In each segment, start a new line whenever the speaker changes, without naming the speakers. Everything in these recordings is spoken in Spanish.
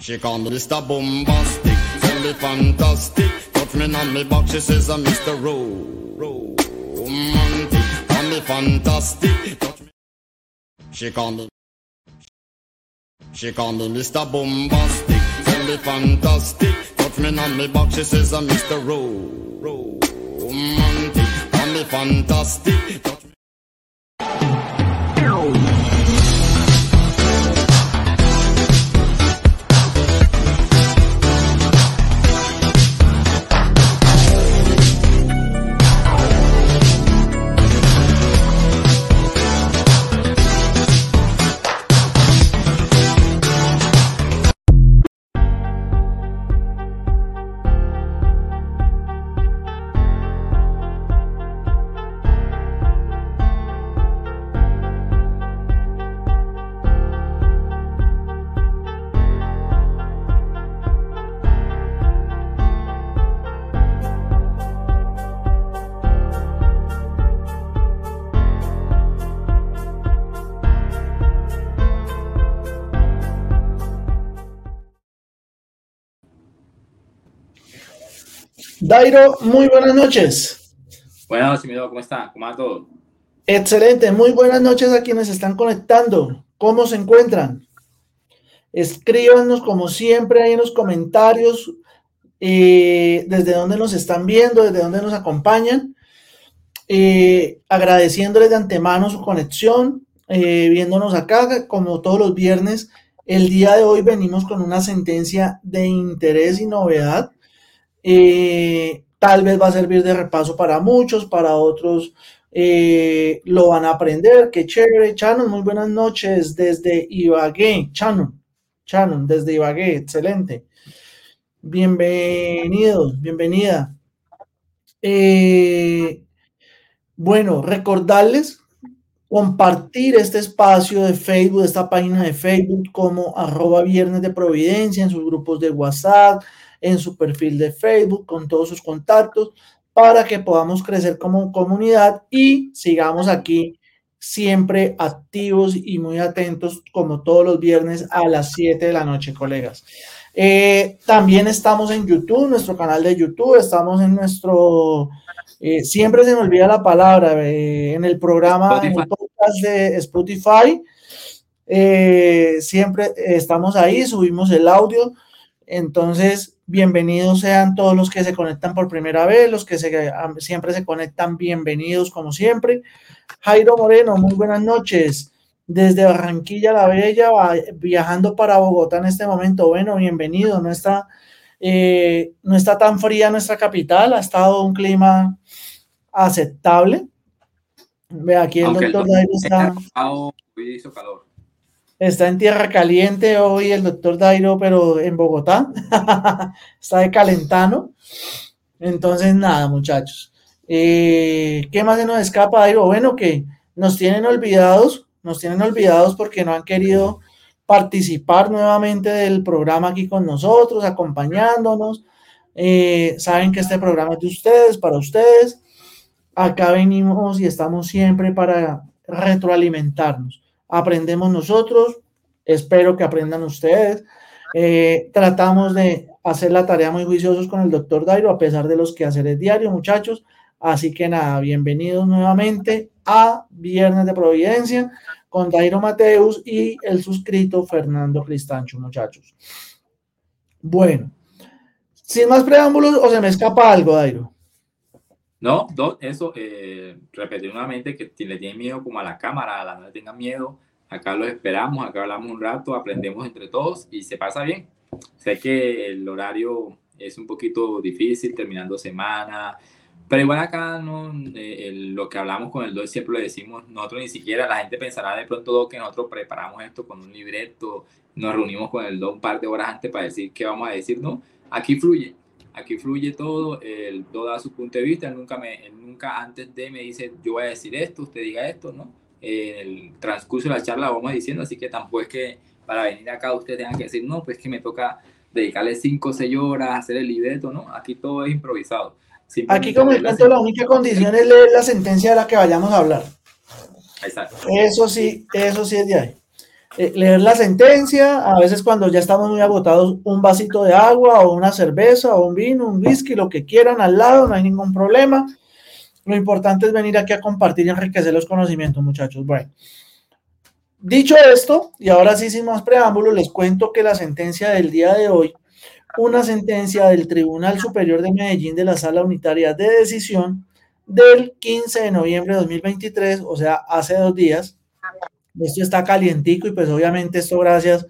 She call me Mr. Bombastic, tell me fantastic. Touch me on me back, she says I'm Mr. Romantic, call me fantastic. Touch me. She call me. She call me Mr. Bombastic, tell me fantastic. Touch me on me back, she says I'm Mr. Romantic, call me fantastic. Touch me.
Dairo, muy buenas noches.
Buenas noches, mi ¿cómo está? ¿Cómo va todo?
Excelente, muy buenas noches a quienes están conectando. ¿Cómo se encuentran? Escríbanos como siempre ahí en los comentarios eh, desde dónde nos están viendo, desde dónde nos acompañan. Eh, agradeciéndoles de antemano su conexión, eh, viéndonos acá como todos los viernes. El día de hoy venimos con una sentencia de interés y novedad eh, tal vez va a servir de repaso para muchos, para otros eh, lo van a aprender. Qué chévere. Chanon, muy buenas noches desde Ibagué. Chanon, Chanon, desde Ibagué, excelente. Bienvenidos, bienvenida. Eh, bueno, recordarles compartir este espacio de Facebook, esta página de Facebook como arroba viernes de providencia en sus grupos de WhatsApp, en su perfil de Facebook, con todos sus contactos, para que podamos crecer como comunidad y sigamos aquí siempre activos y muy atentos como todos los viernes a las 7 de la noche, colegas. Eh, también estamos en YouTube, nuestro canal de YouTube, estamos en nuestro, eh, siempre se me olvida la palabra, eh, en el programa, en el podcast de Spotify, siempre estamos ahí, subimos el audio, entonces Bienvenidos sean todos los que se conectan por primera vez, los que siempre se conectan, bienvenidos como siempre. Jairo Moreno, muy buenas noches. Desde Barranquilla la Bella, viajando para Bogotá en este momento. Bueno, bienvenido. No está, eh, no está tan fría nuestra capital, ha estado un clima aceptable. Ve aquí el doctor Jairo está. Hizo calor. Está en tierra caliente hoy el doctor Dairo, pero en Bogotá. Está de calentano. Entonces, nada, muchachos. Eh, ¿Qué más se nos escapa, Dairo? Bueno, que nos tienen olvidados, nos tienen olvidados porque no han querido participar nuevamente del programa aquí con nosotros, acompañándonos. Eh, saben que este programa es de ustedes, para ustedes. Acá venimos y estamos siempre para retroalimentarnos aprendemos nosotros, espero que aprendan ustedes. Eh, tratamos de hacer la tarea muy juiciosos con el doctor Dairo, a pesar de los quehaceres diarios, muchachos. Así que nada, bienvenidos nuevamente a Viernes de Providencia con Dairo Mateus y el suscrito Fernando Cristancho, muchachos. Bueno, sin más preámbulos, o se me escapa algo, Dairo.
No, eso, eh, repetir nuevamente que le tienen miedo como a la cámara, a la no le tengan miedo, acá los esperamos, acá hablamos un rato, aprendemos entre todos y se pasa bien. Sé que el horario es un poquito difícil, terminando semana, pero igual acá no, eh, lo que hablamos con el DOI siempre lo decimos, nosotros ni siquiera, la gente pensará de pronto que nosotros preparamos esto con un libreto, nos reunimos con el DOI un par de horas antes para decir qué vamos a decir, no, aquí fluye aquí fluye todo, él todo da su punto de vista, él nunca, me, nunca antes de me dice, yo voy a decir esto, usted diga esto, ¿no? En el transcurso de la charla vamos diciendo, así que tampoco es que para venir acá usted tenga que decir, no, pues que me toca dedicarle 5 o 6 horas a hacer el libreto, ¿no? Aquí todo es improvisado.
aquí como el cuento, la única condición es leer la sentencia de la que vayamos a hablar. Exacto. Eso sí, eso sí es de ahí. Eh, leer la sentencia, a veces cuando ya estamos muy agotados, un vasito de agua o una cerveza o un vino, un whisky, lo que quieran al lado, no hay ningún problema. Lo importante es venir aquí a compartir y enriquecer los conocimientos, muchachos. Bueno, dicho esto, y ahora sí sin más preámbulos, les cuento que la sentencia del día de hoy, una sentencia del Tribunal Superior de Medellín de la Sala Unitaria de Decisión del 15 de noviembre de 2023, o sea, hace dos días, esto está calientico y pues obviamente esto gracias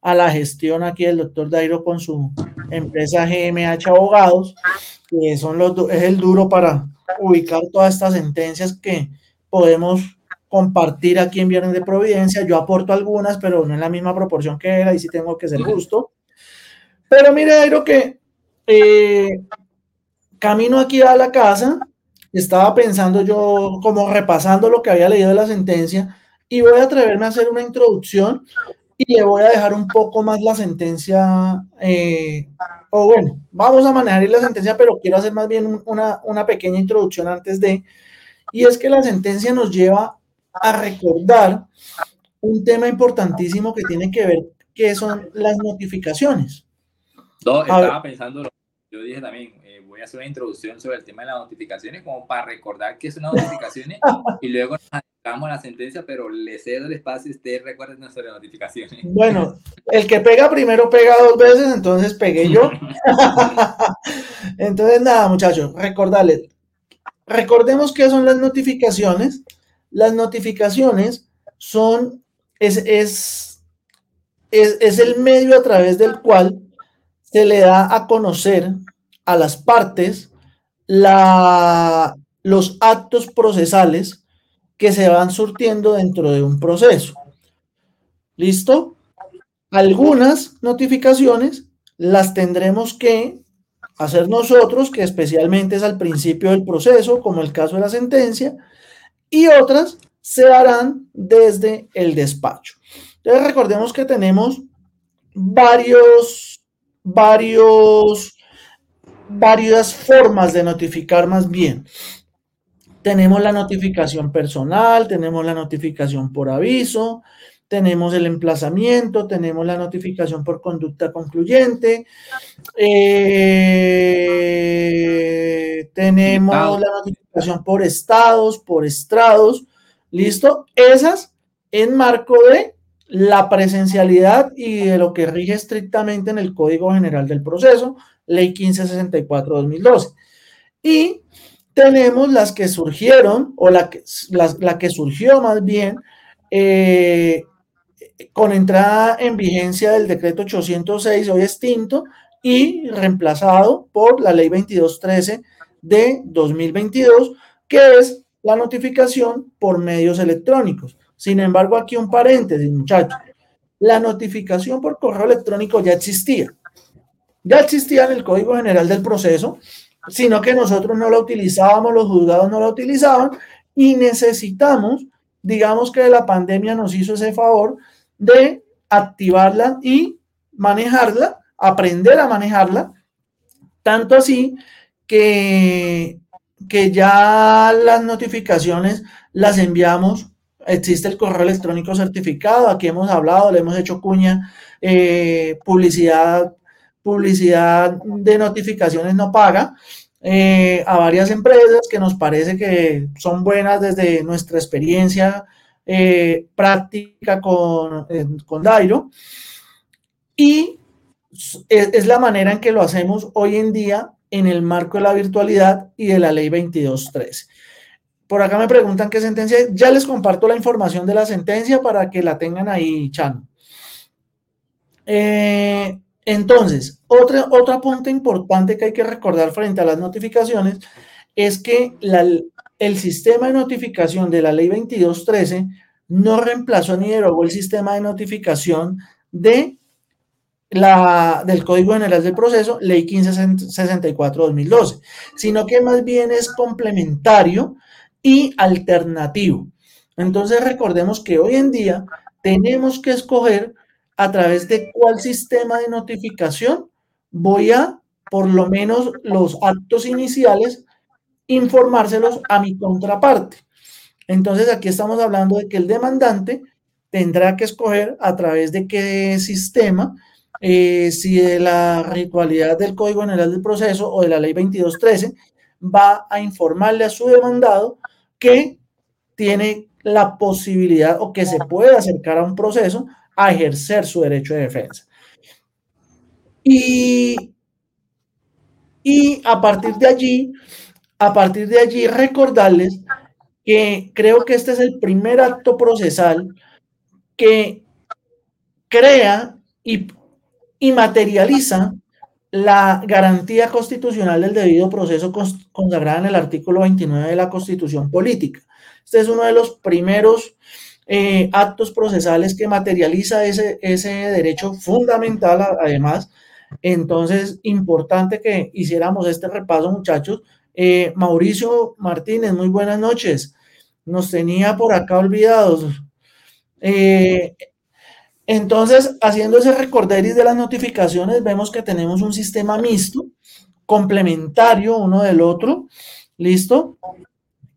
a la gestión aquí del doctor Dairo con su empresa GMH Abogados, que son los, es el duro para ubicar todas estas sentencias que podemos compartir aquí en Viernes de Providencia. Yo aporto algunas, pero no en la misma proporción que era, y sí tengo que ser justo. Pero mire, Dairo, que eh, camino aquí a la casa, estaba pensando yo, como repasando lo que había leído de la sentencia, y voy a atreverme a hacer una introducción y le voy a dejar un poco más la sentencia, eh, o bueno, vamos a manejar la sentencia, pero quiero hacer más bien una, una pequeña introducción antes de, y es que la sentencia nos lleva a recordar un tema importantísimo que tiene que ver, que son las notificaciones.
No, estaba pensando, yo dije también, eh, voy a hacer una introducción sobre el tema de las notificaciones, como para recordar qué son las notificaciones, y luego a la sentencia, pero le cedo el espacio y usted recuerde nuestras notificaciones.
Bueno, el que pega primero pega dos veces, entonces pegué yo. entonces, nada, muchachos, recordarles. Recordemos qué son las notificaciones. Las notificaciones son, es, es, es, es el medio a través del cual se le da a conocer a las partes la, los actos procesales que se van surtiendo dentro de un proceso. ¿Listo? Algunas notificaciones las tendremos que hacer nosotros, que especialmente es al principio del proceso, como el caso de la sentencia, y otras se harán desde el despacho. Entonces recordemos que tenemos varios, varios, varias formas de notificar más bien. Tenemos la notificación personal, tenemos la notificación por aviso, tenemos el emplazamiento, tenemos la notificación por conducta concluyente, eh, tenemos la notificación por estados, por estrados, ¿listo? Esas en marco de la presencialidad y de lo que rige estrictamente en el Código General del Proceso, Ley 1564-2012. Y tenemos las que surgieron, o la que, la, que surgió más bien, eh, con entrada en vigencia del decreto 806, hoy extinto, y reemplazado por la ley 2213 de 2022, que es la notificación por medios electrónicos. Sin embargo, aquí un paréntesis, muchachos. La notificación por correo electrónico ya existía. Ya existía en el Código General del Proceso, sino que nosotros no la utilizábamos, los juzgados no la utilizaban y necesitamos, digamos que la pandemia nos hizo ese favor de activarla y manejarla, aprender a manejarla, tanto así que, que ya las notificaciones las enviamos, existe el correo electrónico certificado, aquí hemos hablado, le hemos hecho cuña, eh, publicidad publicidad de notificaciones no paga eh, a varias empresas que nos parece que son buenas desde nuestra experiencia eh, práctica con, con Dairo. Y es, la manera en que lo hacemos hoy en día en el marco de la virtualidad y de la ley 2213. Por acá me preguntan qué sentencia Ya les comparto la información de la sentencia para que la tengan ahí, Chan. Eh, entonces, otra, punto importante que hay que recordar frente a las notificaciones es que el sistema de notificación de la ley 2213 no reemplazó ni derogó el sistema de notificación de la, del Código General del Proceso, ley 1564-2012, sino que más bien es complementario y alternativo. Entonces recordemos que hoy en día tenemos que escoger a través de cuál sistema de notificación voy a, por lo menos los actos iniciales, informárselos a mi contraparte. Entonces aquí estamos hablando de que el demandante tendrá que escoger a través de qué sistema, eh, si de la ritualidad del Código General del Proceso o de la Ley 2213, va a informarle a su demandado que tiene la posibilidad o que se puede acercar a un proceso a ejercer su derecho de defensa. Y, y a partir de allí, a partir de allí recordarles que creo que este es el primer acto procesal que crea y, y materializa la garantía constitucional del debido proceso consagrada en el artículo 29 de la Constitución Política. Este es uno de los primeros eh, actos procesales que materializa ese, ese derecho fundamental, además. Entonces, importante que hiciéramos este repaso, muchachos. Eh, Mauricio Martínez, muy buenas noches. Nos tenía por acá olvidados. Eh, entonces, haciendo ese recorderis de las notificaciones, vemos que tenemos un sistema mixto, complementario uno del otro, ¿listo?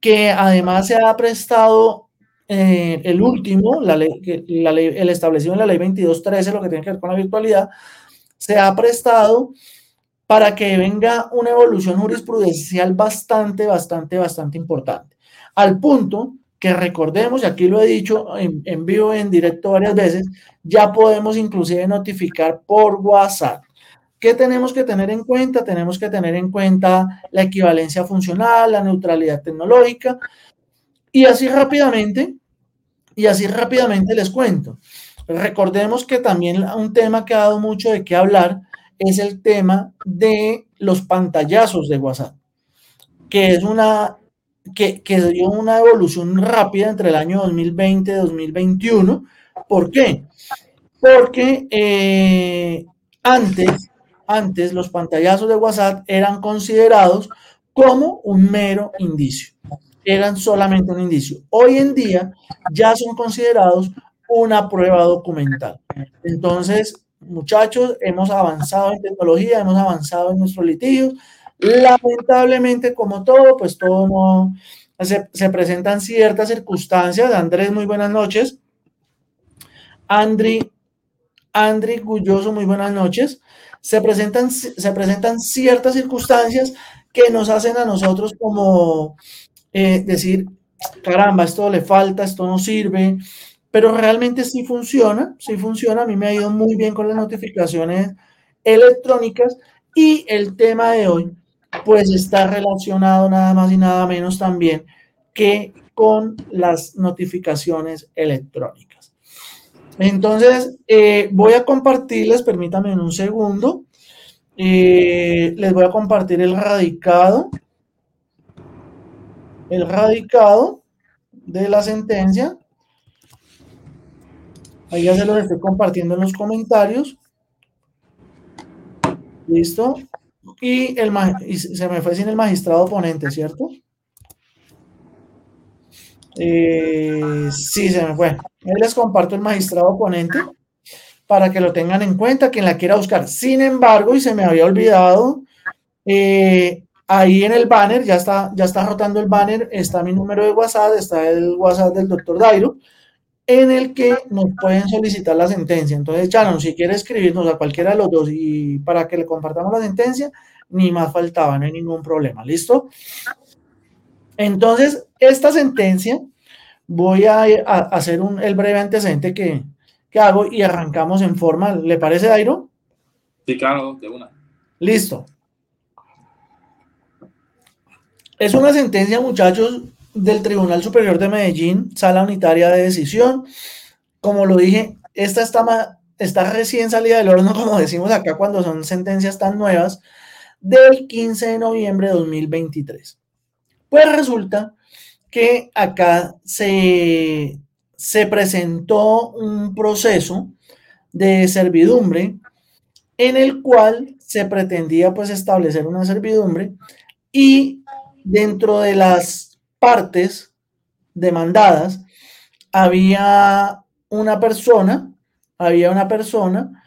Que además se ha prestado eh, el último, la ley, la ley, el establecido en la ley 2213, lo que tiene que ver con la virtualidad, se ha prestado para que venga una evolución jurisprudencial bastante, bastante, bastante importante. Al punto que recordemos, y aquí lo he dicho en, en, vivo, en directo varias veces, ya podemos inclusive notificar por WhatsApp. ¿Qué tenemos que tener en cuenta? Tenemos que tener en cuenta la equivalencia funcional, la neutralidad tecnológica, y así rápidamente, y así rápidamente les cuento. Recordemos que también un tema que ha dado mucho de qué hablar es el tema de los pantallazos de WhatsApp, que es una que, que dio una evolución rápida entre el año 2020 y 2021. ¿Por qué? Porque eh, antes, antes los pantallazos de WhatsApp eran considerados como un mero indicio. Eran solamente un indicio. Hoy en día ya son considerados una prueba documental. Entonces, muchachos, hemos avanzado en tecnología, hemos avanzado en nuestros litigios Lamentablemente, como todo, pues todo no se, presentan ciertas circunstancias. Andrés, muy buenas noches. Andri, Andri Gulloso, muy buenas noches. Se presentan, se presentan ciertas circunstancias que nos hacen a nosotros como eh, decir, caramba, esto le falta, esto no sirve, pero realmente sí funciona, sí funciona. A mí me ha ido muy bien con las notificaciones electrónicas y el tema de hoy pues está relacionado nada más y nada menos también que con las notificaciones electrónicas. Entonces, eh, voy a compartirles, permítanme un segundo, eh, les voy a compartir el radicado, el radicado de la sentencia. Ahí ya se los estoy compartiendo en los comentarios. Listo. Y, el, se me fue sin el magistrado ponente, ¿cierto? Eh, sí, se me fue. Ahí les comparto el magistrado ponente para que lo tengan en cuenta, quien la quiera buscar. Sin embargo, y se me había olvidado, eh, ahí en el banner, ya está, ya está rotando el banner, está mi número de WhatsApp, está el WhatsApp del doctor Dairo, en el que nos pueden solicitar la sentencia. Entonces, Charon, si quiere escribirnos a cualquiera de los dos y para que le compartamos la sentencia, ni más faltaba, no hay ningún problema. ¿Listo? Entonces, esta sentencia, voy a, hacer un, el breve antecedente que, que, hago y arrancamos en forma. ¿Le parece, Dairo?
Sí, claro, de una.
Listo. Es una sentencia, muchachos, del Tribunal Superior de Medellín, sala unitaria de decisión. Como lo dije, esta está, está recién salida del horno, como decimos acá cuando son sentencias tan nuevas, del 15 de noviembre de 2023. Pues resulta que acá se, se presentó un proceso de servidumbre en el cual se pretendía pues establecer una servidumbre y dentro de las partes demandadas, había una persona, había una persona,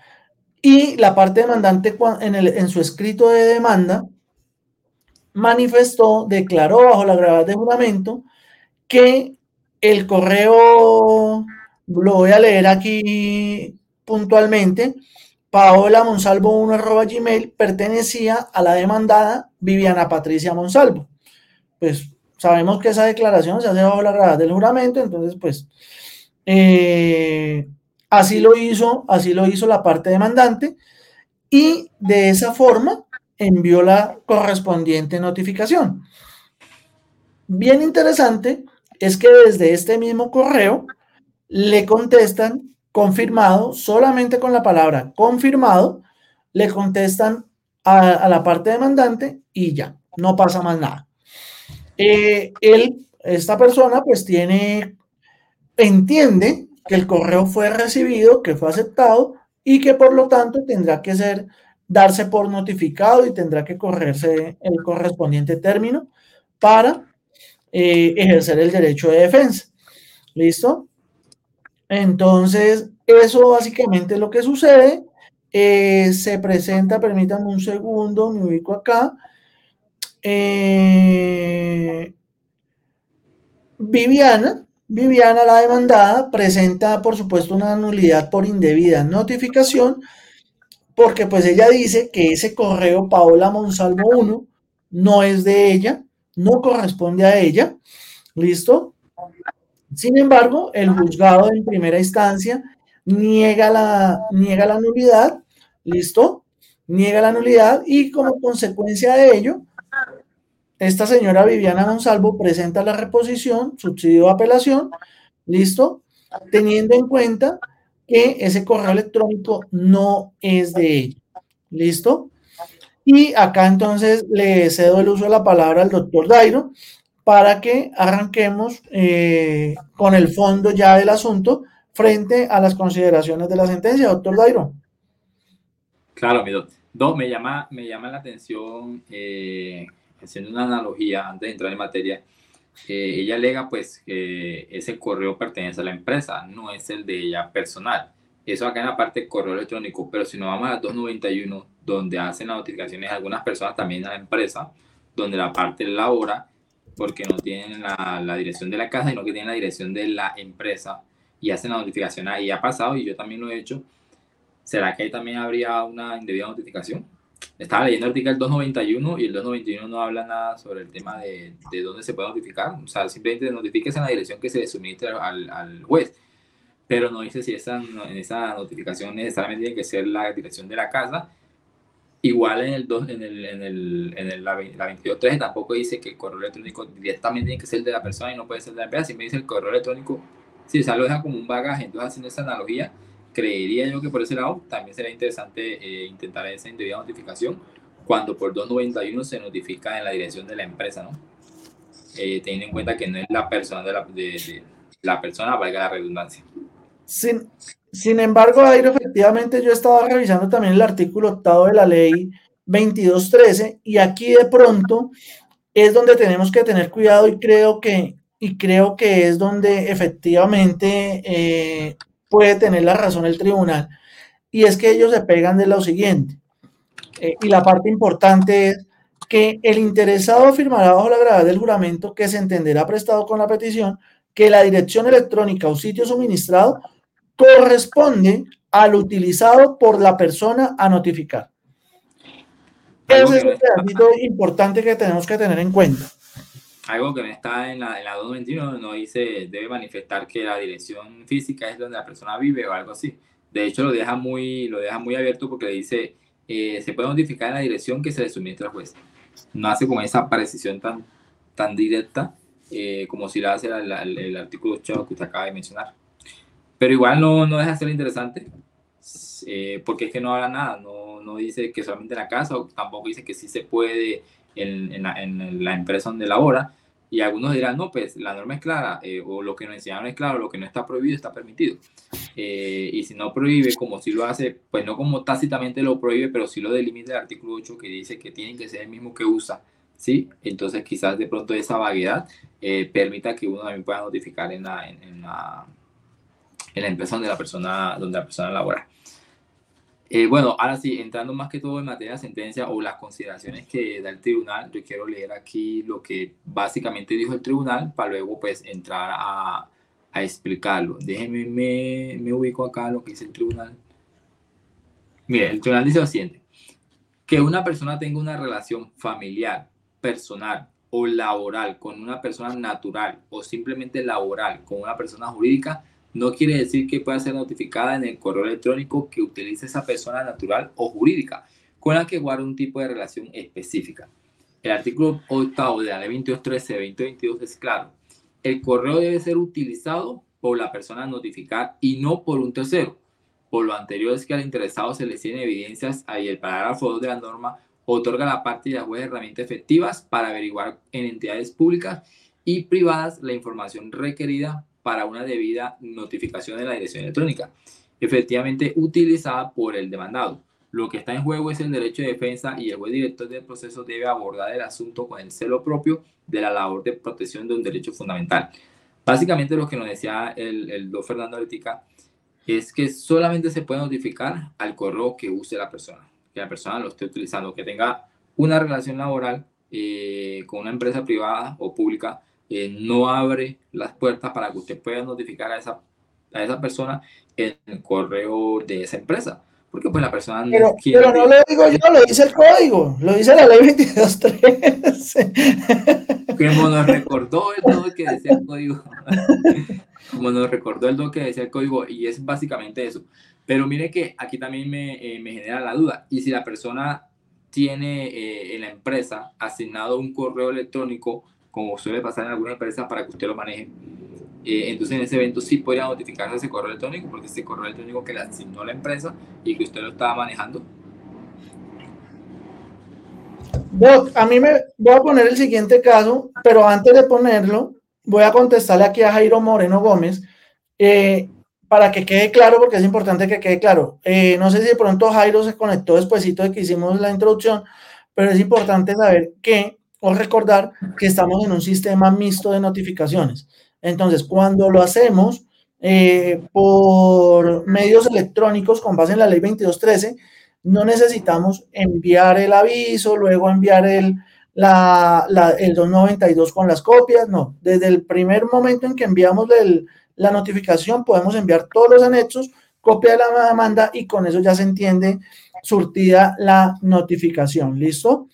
y la parte demandante en, el, en su escrito de demanda manifestó, declaró bajo la gravedad de juramento que el correo lo voy a leer aquí puntualmente. Paola Monsalvo 1 arroba gmail pertenecía a la demandada Viviana Patricia Monsalvo. Pues sabemos que esa declaración se hace bajo la grada del juramento, entonces pues eh, así lo hizo, así lo hizo la parte demandante y de esa forma envió la correspondiente notificación. Bien interesante es que desde este mismo correo le contestan confirmado, solamente con la palabra confirmado, le contestan a, la parte demandante y ya, no pasa más nada. Eh, él, esta persona, pues tiene, entiende que el correo fue recibido, que fue aceptado y que por lo tanto tendrá que ser, darse por notificado y tendrá que correrse el correspondiente término para eh, ejercer el derecho de defensa. ¿Listo? Entonces, eso básicamente es lo que sucede. Eh, se presenta, permítanme un segundo, me ubico acá. Eh, Viviana, Viviana, la demandada, presenta, por supuesto, una nulidad por indebida notificación, porque pues ella dice que ese correo Paola Monsalvo 1 no es de ella, no corresponde a ella. ¿Listo? Sin embargo, el juzgado en primera instancia niega la, niega la nulidad, ¿listo? Niega la nulidad y como consecuencia de ello, esta señora Viviana Monsalvo presenta la reposición, subsidio de apelación, ¿listo? Teniendo en cuenta que ese correo electrónico no es de ella, ¿listo? Y acá entonces le cedo el uso de la palabra al doctor Dairo para que arranquemos eh, con el fondo ya del asunto frente a las consideraciones de la sentencia, doctor Dairo.
Claro, mi doctor. Me llama, me llama la atención, eh, haciendo una analogía antes de entrar en materia, eh, ella alega pues que ese correo pertenece a la empresa, no es el de ella personal. Eso acá en la parte del correo electrónico, pero si nos vamos a 291, donde hacen las notificaciones algunas personas también a la empresa, donde la parte labora, porque no tienen la, la, dirección de la casa, sino que tienen la dirección de la empresa y hacen la notificación ahí. Ha pasado y yo también lo he hecho. ¿Será que ahí también habría una indebida notificación? Estaba leyendo el artículo 291 y el 291 no habla nada sobre el tema de, de dónde se puede notificar. O sea, simplemente notifiques en la dirección que se suministra al, al juez. Pero no dice si esa, en esa notificación necesariamente tiene que ser la dirección de la casa Igual en el, en el, en el, en el la, 22.13 tampoco dice que el correo electrónico directamente tiene que ser de la persona y no puede ser de la empresa. Si me dice el correo electrónico, si o sea, lo deja como un bagaje, entonces haciendo esa analogía, creería yo que por ese lado también sería interesante eh, intentar esa indebida notificación cuando por 291 se notifica en la dirección de la empresa, ¿no? Eh, teniendo en cuenta que no es la persona de la, persona, valga la redundancia.
Sin, sin embargo, Aire, efectivamente yo estaba revisando también el artículo octavo de la ley 2213 y aquí de pronto es donde tenemos que tener cuidado y creo que, y creo que es donde efectivamente eh, puede tener la razón el tribunal. Y es que ellos se pegan de lo siguiente. Eh, y la parte importante es que el interesado firmará bajo la gravedad del juramento que se entenderá prestado con la petición que la dirección electrónica o sitio suministrado corresponde al utilizado por la persona a notificar. Ese es un pedacito importante que tenemos que tener en cuenta.
Algo que no está en la, en la 221 no dice debe manifestar que la dirección física es donde la persona vive o algo así. De hecho, lo deja muy, lo deja muy abierto porque dice eh, se puede notificar en la dirección que se le suministra al juez. No hace como esa precisión tan, tan directa eh, como si la hace el, el artículo 8 que usted acaba de mencionar. Pero igual no, no deja de ser interesante, eh, porque es que no habla nada, no, no dice que solamente en la casa, o tampoco dice que sí se puede en, en, la, en la, empresa donde labora. Y algunos dirán, no, pues la norma es clara, eh, o lo que nos enseñaron es claro, lo que no está prohibido está permitido. Eh, y si no prohíbe, como si lo hace, pues no como tácitamente lo prohíbe, pero sí lo delimita el artículo 8 que dice que tiene que ser el mismo que usa, ¿sí? Entonces quizás de pronto esa vaguedad permita que uno también pueda notificar en la, en la en la empresa donde la persona, donde la persona labora. Eh, bueno, ahora sí, entrando más que todo en materia de sentencia o las consideraciones que da el tribunal, yo quiero leer aquí lo que básicamente dijo el tribunal para luego pues entrar a, a explicarlo. Déjenme, me, me ubico acá lo que dice el tribunal. Mire, el tribunal dice lo siguiente. Que una persona tenga una relación familiar, personal o laboral con una persona natural o simplemente laboral con una persona jurídica no quiere decir que pueda ser notificada en el correo electrónico que utilice esa persona natural o jurídica con la que guarda un tipo de relación específica. El artículo octavo de la ley 2213-2022 es claro. El correo debe ser utilizado por la persona a notificar y no por un tercero. Por lo anterior es que al interesado se le tienen evidencias y el parágrafo 2 de la norma otorga a la parte y la juez herramientas efectivas para averiguar en entidades públicas y privadas la información requerida para una debida notificación de la dirección electrónica, efectivamente utilizada por el demandado. Lo que está en juego es el derecho de defensa y el juez director del proceso debe abordar el asunto con el celo propio de la labor de protección de un derecho fundamental. Básicamente lo que nos decía el, el don Fernando Letica es que solamente se puede notificar al correo que use la persona, que la persona lo esté utilizando, que tenga una relación laboral eh, con una empresa privada o pública eh, no abre las puertas para que usted pueda notificar a esa, a esa persona en el correo de esa empresa. Porque pues la persona
pero, no quiere... Pero no lo digo yo, lo dice el código, lo dice la ley 2213.
Como nos recordó el do que decía el código. Como nos recordó el do que decía el código, y es básicamente eso. Pero mire que aquí también me, eh, me genera la duda. Y si la persona tiene eh, en la empresa asignado un correo electrónico como suele pasar en algunas empresas, para que usted lo maneje. Eh, entonces, en ese evento sí podría notificarse ese correo electrónico, porque ese correo electrónico que le asignó la empresa y que usted lo estaba manejando.
Doc, a mí me voy a poner el siguiente caso, pero antes de ponerlo, voy a contestarle aquí a Jairo Moreno Gómez eh, para que quede claro, porque es importante que quede claro. Eh, no sé si de pronto Jairo se conectó después de que hicimos la introducción, pero es importante saber que o recordar que estamos en un sistema mixto de notificaciones. Entonces, cuando lo hacemos eh, por medios electrónicos con base en la ley 2213, no necesitamos enviar el aviso, luego enviar el, el 292 con las copias, no. Desde el primer momento en que enviamos la notificación, podemos enviar todos los anexos, copia de la demanda y con eso ya se entiende surtida la notificación. ¿Listo?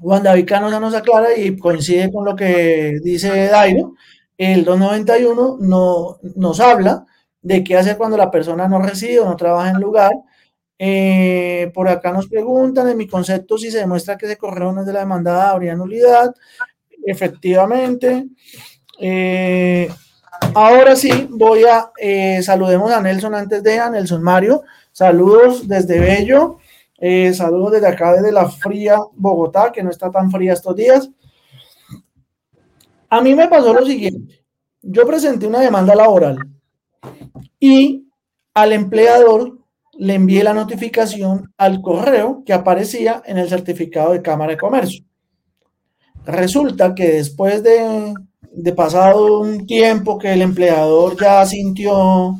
Juan David Cano nos aclara y coincide con lo que dice Dairo. El 291 no, nos habla de qué hacer cuando la persona no reside o no trabaja en lugar. Eh, por acá nos preguntan, en mi concepto, si se demuestra que ese correo no es de la demandada, habría nulidad. Efectivamente. Eh, ahora sí, voy a eh, saludemos a Nelson antes de a Nelson Mario. Saludos desde Bello. Eh, saludos desde acá, desde la fría Bogotá, que no está tan fría estos días. A mí me pasó lo siguiente. Yo presenté una demanda laboral y al empleador le envié la notificación al correo que aparecía en el certificado de Cámara de Comercio. Resulta que después de, de pasado un tiempo que el empleador ya sintió,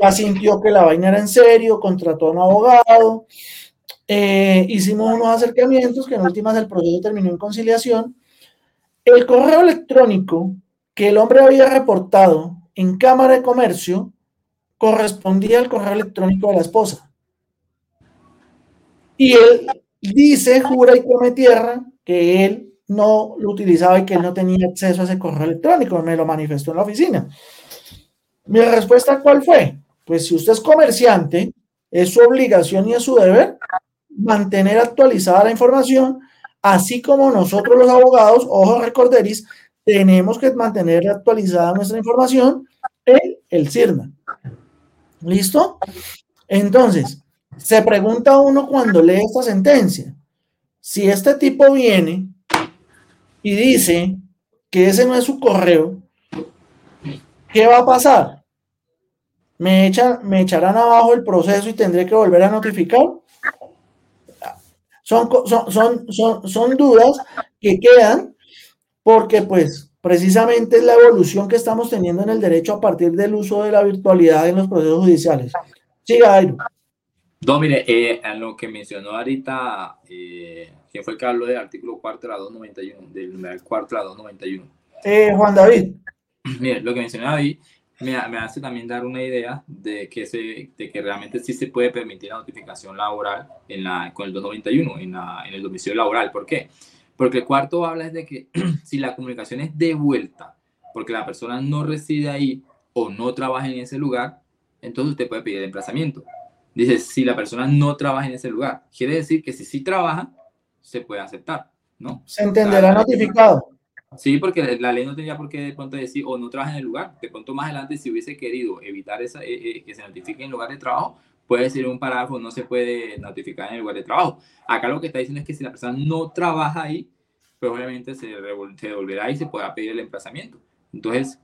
ya sintió que la vaina era en serio, contrató a un abogado, eh, hicimos unos acercamientos que en últimas el proceso terminó en conciliación. El correo electrónico que el hombre había reportado en Cámara de Comercio correspondía al correo electrónico de la esposa. Y él dice, jura y come tierra que él no lo utilizaba y que él no tenía acceso a ese correo electrónico. Me lo manifestó en la oficina. Mi respuesta, ¿cuál fue? Pues si usted es comerciante, es su obligación y es su deber mantener actualizada la información, así como nosotros los abogados, ojo recorderis, tenemos que mantener actualizada nuestra información en el CIRNA. ¿Listo? Entonces, se pregunta uno cuando lee esta sentencia, si este tipo viene y dice que ese no es su correo, ¿qué va a pasar? ¿Me, echan, ¿Me echarán abajo el proceso y tendré que volver a notificar? Son, son, son, son, dudas que quedan porque pues precisamente es la evolución que estamos teniendo en el derecho a partir del uso de la virtualidad en los procesos judiciales. Siga, Airo.
No, mire, eh, a lo que mencionó ahorita, eh, ¿quién fue el que habló del artículo cuarto de la 291, del numeral cuarto de la 291?
Eh, Juan David.
mire, lo que mencionaba ahí me, me, hace también dar una idea de que, se, de que realmente sí se puede permitir la notificación laboral en la, con el 291, en, la, en el domicilio laboral. ¿Por qué? Porque el cuarto habla es de que si la comunicación es de vuelta, porque la persona no reside ahí o no trabaja en ese lugar, entonces usted puede pedir el emplazamiento. Dice, si la persona no trabaja en ese lugar, quiere decir que si sí trabaja, se puede aceptar, ¿no?
Se entenderá notificado.
Sí, porque la ley no tenía por qué de pronto decir o no trabaja en el lugar. De pronto más adelante, si hubiese querido evitar esa, eh, eh, que se notifique en lugar de trabajo, puede decir un parágrafo, no se puede notificar en el lugar de trabajo. Acá lo que está diciendo es que si la persona no trabaja ahí, pues obviamente se, se devolverá y se podrá pedir el emplazamiento. Entonces,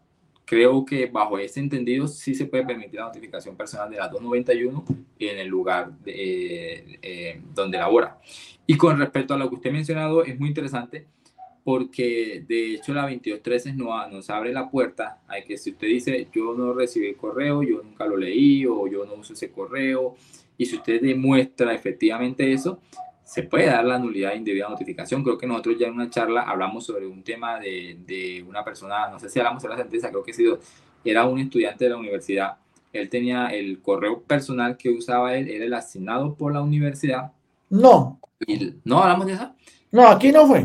creo que bajo ese entendido sí se puede permitir la notificación personal de la 291 en el lugar de, eh, donde labora. Y con respecto a lo que usted ha mencionado, es muy interesante porque de hecho la 2213 no, nos abre la puerta a que si usted dice yo no recibí el correo, yo nunca lo leí o yo no uso ese correo, y si usted demuestra efectivamente eso, se puede dar la nulidad de indebida notificación. Creo que nosotros ya en una charla hablamos sobre un tema de, de una persona, no sé si hablamos de la sentencia, creo que sido, era un estudiante de la universidad. Él tenía el correo personal que usaba él, era el asignado por la universidad.
No.
Y, ¿No hablamos de eso?
No, aquí no fue.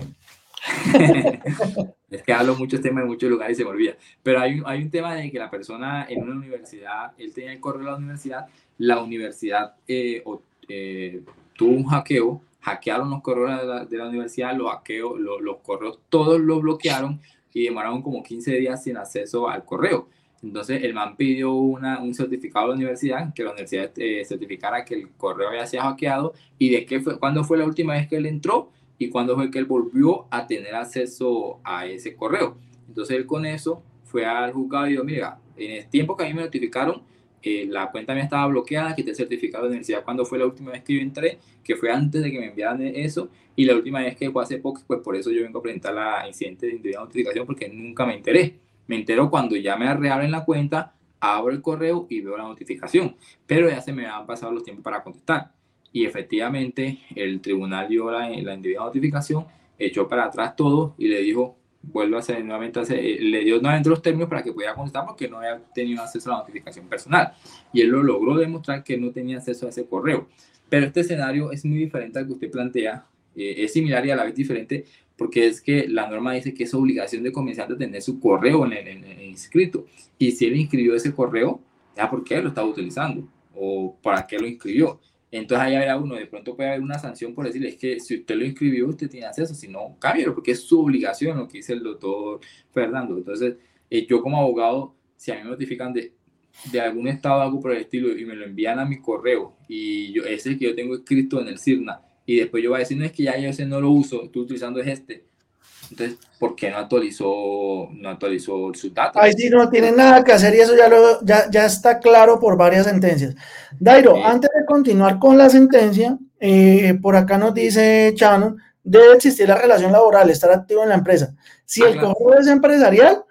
es que hablo muchos temas en muchos lugares y se me olvida. Pero hay hay un tema de que la persona en una universidad, él tenía el correo de la universidad, la universidad eh, eh, tuvo un hackeo, hackearon los correos de la, de la universidad, los hackeos, los, los correos, todos los bloquearon y demoraron como 15 días sin acceso al correo. Entonces el man pidió una, un certificado de la universidad, que la universidad eh, certificara que el correo había sido hackeado y de qué fue, cuándo fue la última vez que él entró y cuándo fue que él volvió a tener acceso a ese correo. Entonces él con eso fue al juzgado y dijo, mira, en el tiempo que a mí me notificaron, eh, la cuenta mía estaba bloqueada, quité el certificado de universidad cuando fue la última vez que yo entré, que fue antes de que me enviaran eso, y la última vez que fue hace poco, pues por eso yo vengo a presentar la incidente de indebida notificación, porque nunca me enteré. Me entero cuando ya me reabren la cuenta, abro el correo y veo la notificación, pero ya se me han pasado los tiempos para contestar y efectivamente el tribunal dio la, la notificación, echó para atrás todo y le dijo, vuelve a hacer nuevamente, eh, le dio nuevamente los términos para que pudiera contestar porque no había tenido acceso a la notificación personal. Y él lo logró demostrar que no tenía acceso a ese correo. Pero este escenario es muy diferente al que usted plantea, eh, es similar y a la vez diferente porque es que la norma dice que es obligación de comerciante tener su correo en el, en el inscrito. Y si él inscribió ese correo, ya por qué lo estaba utilizando o para qué lo inscribió. Entonces ahí habrá uno, de pronto puede haber una sanción por decirle, es que si usted lo inscribió, usted tiene acceso, si no, cámbialo, porque es su obligación lo que dice el doctor Fernando. Entonces, eh, yo como abogado, si a mí me notifican de, de algún estado, algo por el estilo, y me lo envían a mi correo, y yo, ese que yo tengo escrito en el CIRNA, y después yo voy a decir, no es que ya yo ese no lo uso, estoy utilizando es este, entonces, ¿por qué no actualizó, no actualizó sus datos?
Ahí sí no tiene nada que hacer y eso ya, lo, ya, ya está claro por varias sentencias. Dairo, sí. antes de continuar con la sentencia, eh, por acá nos dice Chano, debe existir la relación laboral, estar activo en la empresa. Si ah, el claro. correo es empresarial,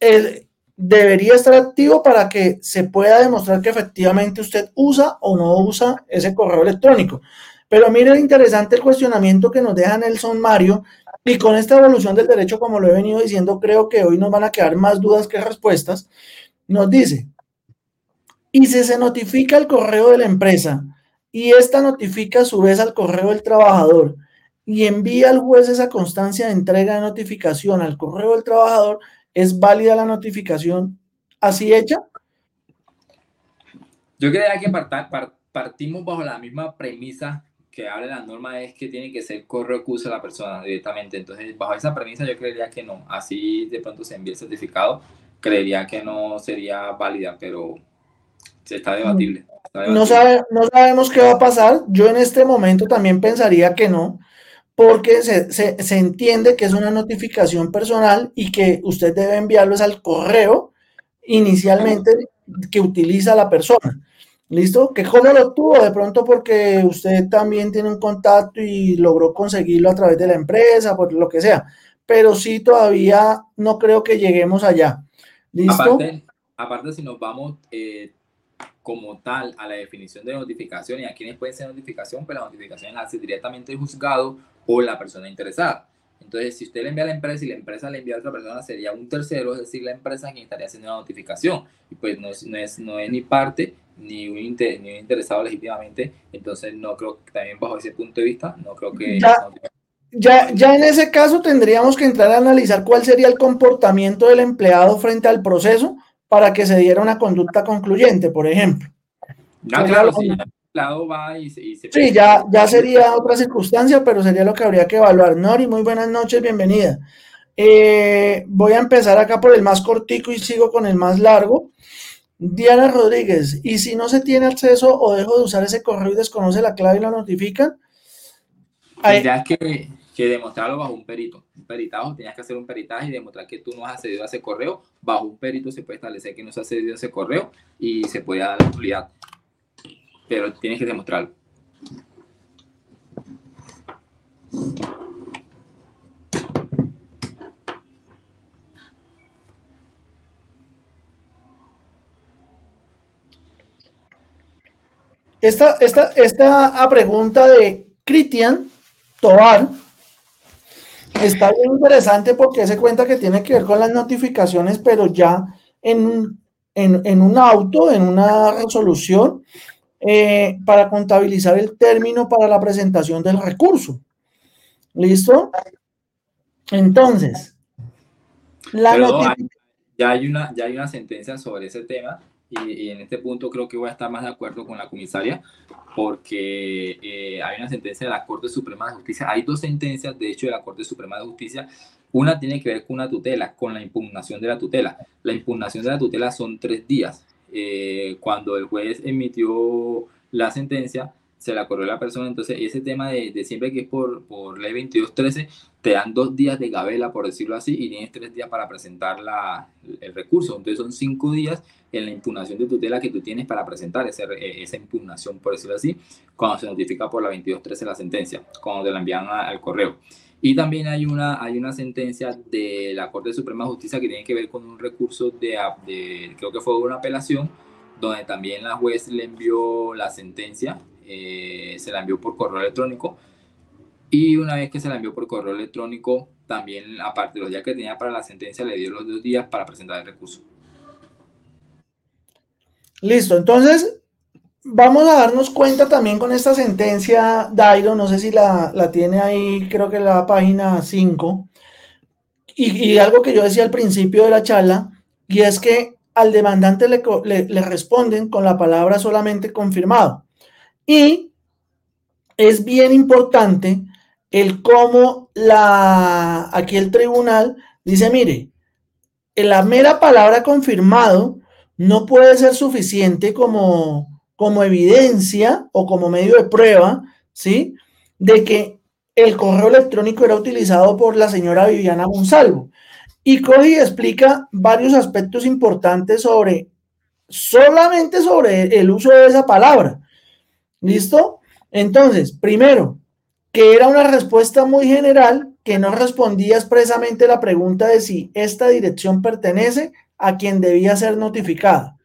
el, debería estar activo para que se pueda demostrar que efectivamente usted usa o no usa ese correo electrónico. Pero mire interesante el cuestionamiento que nos deja Nelson Mario y con esta evolución del derecho, como lo he venido diciendo, creo que hoy nos van a quedar más dudas que respuestas. Nos dice, y si se notifica el correo de la empresa y esta notifica a su vez al correo del trabajador y envía al juez esa constancia de entrega de notificación al correo del trabajador, ¿es válida la notificación así hecha?
Yo creía que partimos bajo la misma premisa que habla la norma es que tiene que ser correo que use la persona directamente. Entonces, bajo esa premisa, yo creería que no. Así de pronto se envía el certificado, creería que no sería válida, pero está debatible. Está debatible.
No, sabe, no sabemos qué va a pasar. Yo en este momento también pensaría que no, porque se, se, se entiende que es una notificación personal y que usted debe enviarlo al correo inicialmente que utiliza la persona. ¿Listo? Que cómo lo tuvo, de pronto porque usted también tiene un contacto y logró conseguirlo a través de la empresa, por lo que sea. Pero sí, todavía no creo que lleguemos allá. ¿Listo?
Aparte, aparte si nos vamos eh, como tal a la definición de notificación y a quiénes pueden ser notificación, pues la notificación la hace directamente el juzgado o la persona interesada. Entonces, si usted le envía a la empresa y la empresa le envía a otra persona, sería un tercero, es decir, la empresa quien estaría haciendo la notificación. Y pues no es, no es, no es ni parte ni un, inter, ni un interesado legítimamente. Entonces, no creo que también bajo ese punto de vista, no creo que...
Ya, ya, ya en ese caso tendríamos que entrar a analizar cuál sería el comportamiento del empleado frente al proceso para que se diera una conducta concluyente, por ejemplo.
No, claro, sí, empleado va y se... Y se
sí, ya, ya sería otra circunstancia, pero sería lo que habría que evaluar. Nori, muy buenas noches, bienvenida. Eh, voy a empezar acá por el más cortico y sigo con el más largo. Diana Rodríguez, ¿y si no se tiene acceso o dejo de usar ese correo y desconoce la clave y lo notifican?
Tendrías que, que demostrarlo bajo un perito. Un peritaje, tenías que hacer un peritaje y demostrar que tú no has accedido a ese correo. Bajo un perito se puede establecer que no se ha accedido a ese correo y se puede dar la nulidad. Pero tienes que demostrarlo.
Esta, esta, esta pregunta de Cristian Tobar está bien interesante porque se cuenta que tiene que ver con las notificaciones, pero ya en, en, un auto, en una resolución, eh, para contabilizar el término para la presentación del recurso. ¿Listo? Entonces,
la ya, hay una, ya hay una sentencia sobre ese tema y, en este punto creo que voy a estar más de acuerdo con la comisaria porque eh, hay una sentencia de la Corte Suprema de Justicia. Hay dos sentencias, de hecho, de la Corte Suprema de Justicia. Una tiene que ver con una tutela, con la impugnación de la tutela. La impugnación de la tutela son tres días. Eh, cuando el juez emitió la sentencia, se la corrió la persona. Entonces, ese tema de, de, siempre que es por, por ley 2213, te dan dos días de gabela, por decirlo así, y tienes tres días para presentar la, el recurso. Entonces, son cinco días en la impugnación de tutela que tú tienes para presentar ese, eh, esa impugnación, por decirlo así, cuando se notifica por la 2213 la sentencia, cuando te la envían al correo. Y también hay una, hay una sentencia de la Corte Suprema de Justicia que tiene que ver con un recurso de, creo que fue una apelación, donde también la juez le envió la sentencia, eh, se la envió por correo electrónico. Y una vez que se la envió por correo electrónico, también, aparte de los días que tenía para la sentencia, le dio los dos días para presentar el recurso.
Listo, entonces vamos a darnos cuenta también con esta sentencia, Dairo, no sé si la, tiene ahí, creo que la página 5, y, algo que yo decía al principio de la charla, y es que al demandante le, le responden con la palabra solamente confirmado. Y es bien importante el cómo la, aquí el tribunal dice, mire, en la mera palabra confirmado no puede ser suficiente como, como evidencia o como medio de prueba, ¿sí? De que el correo electrónico era utilizado por la señora Viviana Monsalvo. Y Cody explica varios aspectos importantes sobre, solamente sobre el uso de esa palabra. ¿Listo? Entonces, primero, que era una respuesta muy general que no respondía expresamente la pregunta de si esta dirección pertenece a quien debía ser notificada.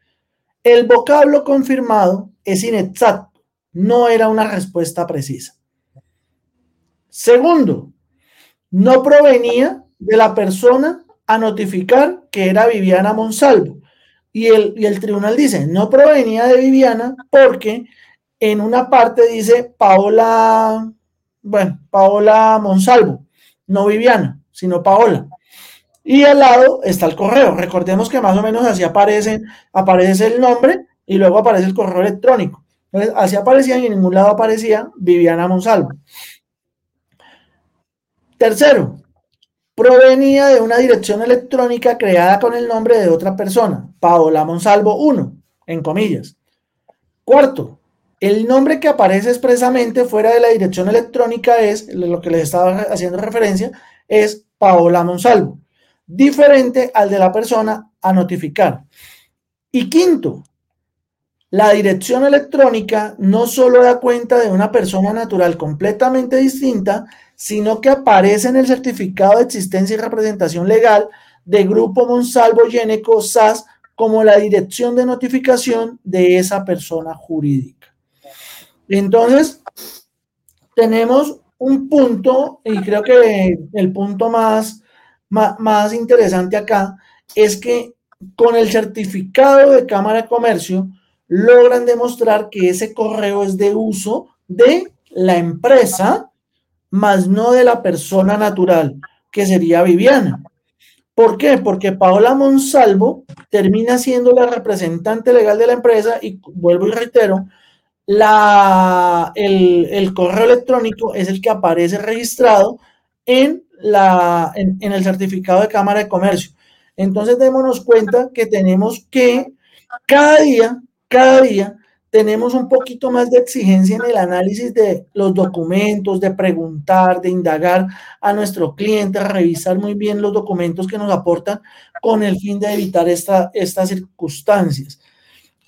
El vocablo confirmado es inexacto, no era una respuesta precisa. Segundo, no provenía de la persona a notificar que era Viviana Monsalvo. Y el, y el tribunal dice, no provenía de Viviana porque en una parte dice Paola, bueno, Paola Monsalvo, no Viviana, sino Paola. Y al lado está el correo. Recordemos que más o menos así aparece, aparece el nombre y luego aparece el correo electrónico. Entonces, así aparecía y en ningún lado aparecía Viviana Monsalvo. Tercero, provenía de una dirección electrónica creada con el nombre de otra persona, Paola Monsalvo 1, en comillas. Cuarto, el nombre que aparece expresamente fuera de la dirección electrónica es, lo que les estaba haciendo referencia, es Paola Monsalvo diferente al de la persona a notificar. Y quinto, la dirección electrónica no solo da cuenta de una persona natural completamente distinta, sino que aparece en el certificado de existencia y representación legal de Grupo Monsalvo Yeneco SAS como la dirección de notificación de esa persona jurídica. Entonces, tenemos un punto, y creo que el punto más, más, interesante acá, es que con el certificado de Cámara de Comercio logran demostrar que ese correo es de uso de la empresa, más no de la persona natural, que sería Viviana. ¿Por qué? Porque Paola Monsalvo termina siendo la representante legal de la empresa y vuelvo y reitero, la, el, correo electrónico es el que aparece registrado en, la, en, el certificado de Cámara de Comercio. Entonces démonos cuenta que tenemos que cada día, cada día tenemos un poquito más de exigencia en el análisis de los documentos, de preguntar, de indagar a nuestro cliente, revisar muy bien los documentos que nos aportan con el fin de evitar esta, estas circunstancias.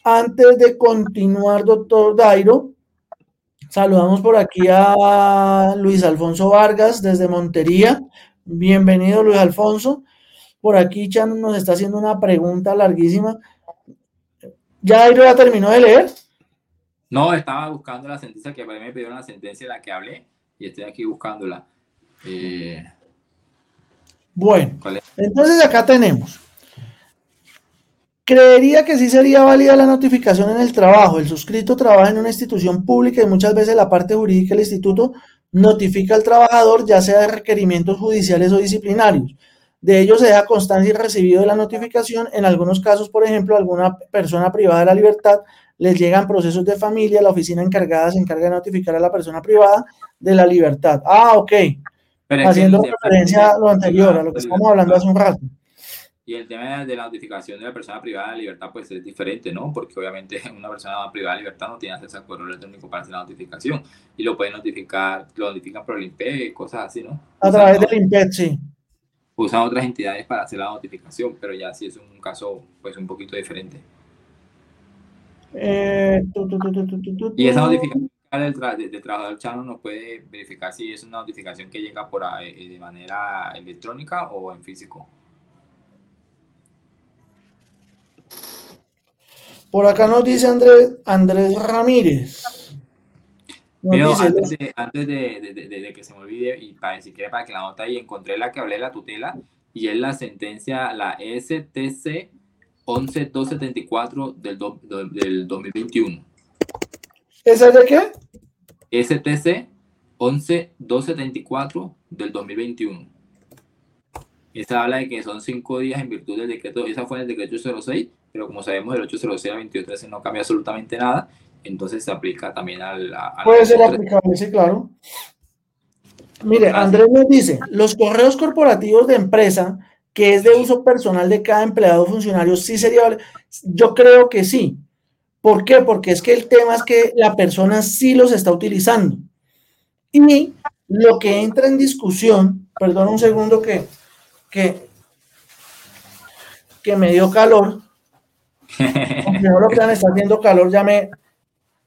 Antes de continuar, doctor Dairo, saludamos por aquí a Luis Alfonso Vargas desde Montería. Bienvenido, Luis Alfonso. Por aquí Chan nos está haciendo una pregunta larguísima. ¿Ya Dairo ya terminó de leer?
No, estaba buscando la sentencia que me pidió la sentencia de la que hablé y estoy aquí buscándola. Eh,
bueno, entonces acá tenemos. Creería que sí sería válida la notificación en el trabajo. El suscrito trabaja en una institución pública y muchas veces la parte jurídica del instituto notifica al trabajador ya sea de requerimientos judiciales o disciplinarios. De ello se deja constancia y recibido de la notificación. En algunos casos, por ejemplo, alguna persona privada de la libertad les llegan procesos de familia, la oficina encargada se encarga de notificar a la persona privada de la libertad. Ah, ok. Haciendo referencia a lo anterior, a lo que estamos hablando hace un rato.
Y el tema de la notificación de la persona privada de libertad pues es diferente, ¿no? Porque obviamente una persona privada de libertad no tiene acceso al correo electrónico para hacer la notificación y lo pueden notificar, lo notifican por el INPE, cosas así, ¿no?
A través del INPE, sí.
Usan otras entidades para hacer la notificación, pero ya sí es un caso pues un poquito diferente. Eh, y esa notificación del, trabajador chano nos puede verificar si es una notificación que llega por eh, de manera electrónica o en físico.
Por acá nos dice Andrés, Andrés Ramírez.
Pero antes, de, antes de, que se me olvide, y para si quiere para que la nota ahí, encontré la que hablé de la tutela, y es la sentencia, la STC 11274 del, del 2021.
¿Esa es de qué?
STC 11274 del 2021. Esa habla de que son cinco días en virtud del decreto, esa fue en el decreto 806, pero como sabemos el 806 a 2213 no cambia absolutamente nada, entonces se aplica también al...
Puede ser aplicable, sí, claro. Mire, Andrés nos dice, los correos corporativos de empresa que es de uso personal de cada empleado o funcionario, sí sería, yo creo que sí. ¿Por qué? Porque es que el tema es que la persona sí los está utilizando. Y lo que entra en discusión, perdón un segundo que, que, que me dio calor. Lo que está haciendo calor, ya me,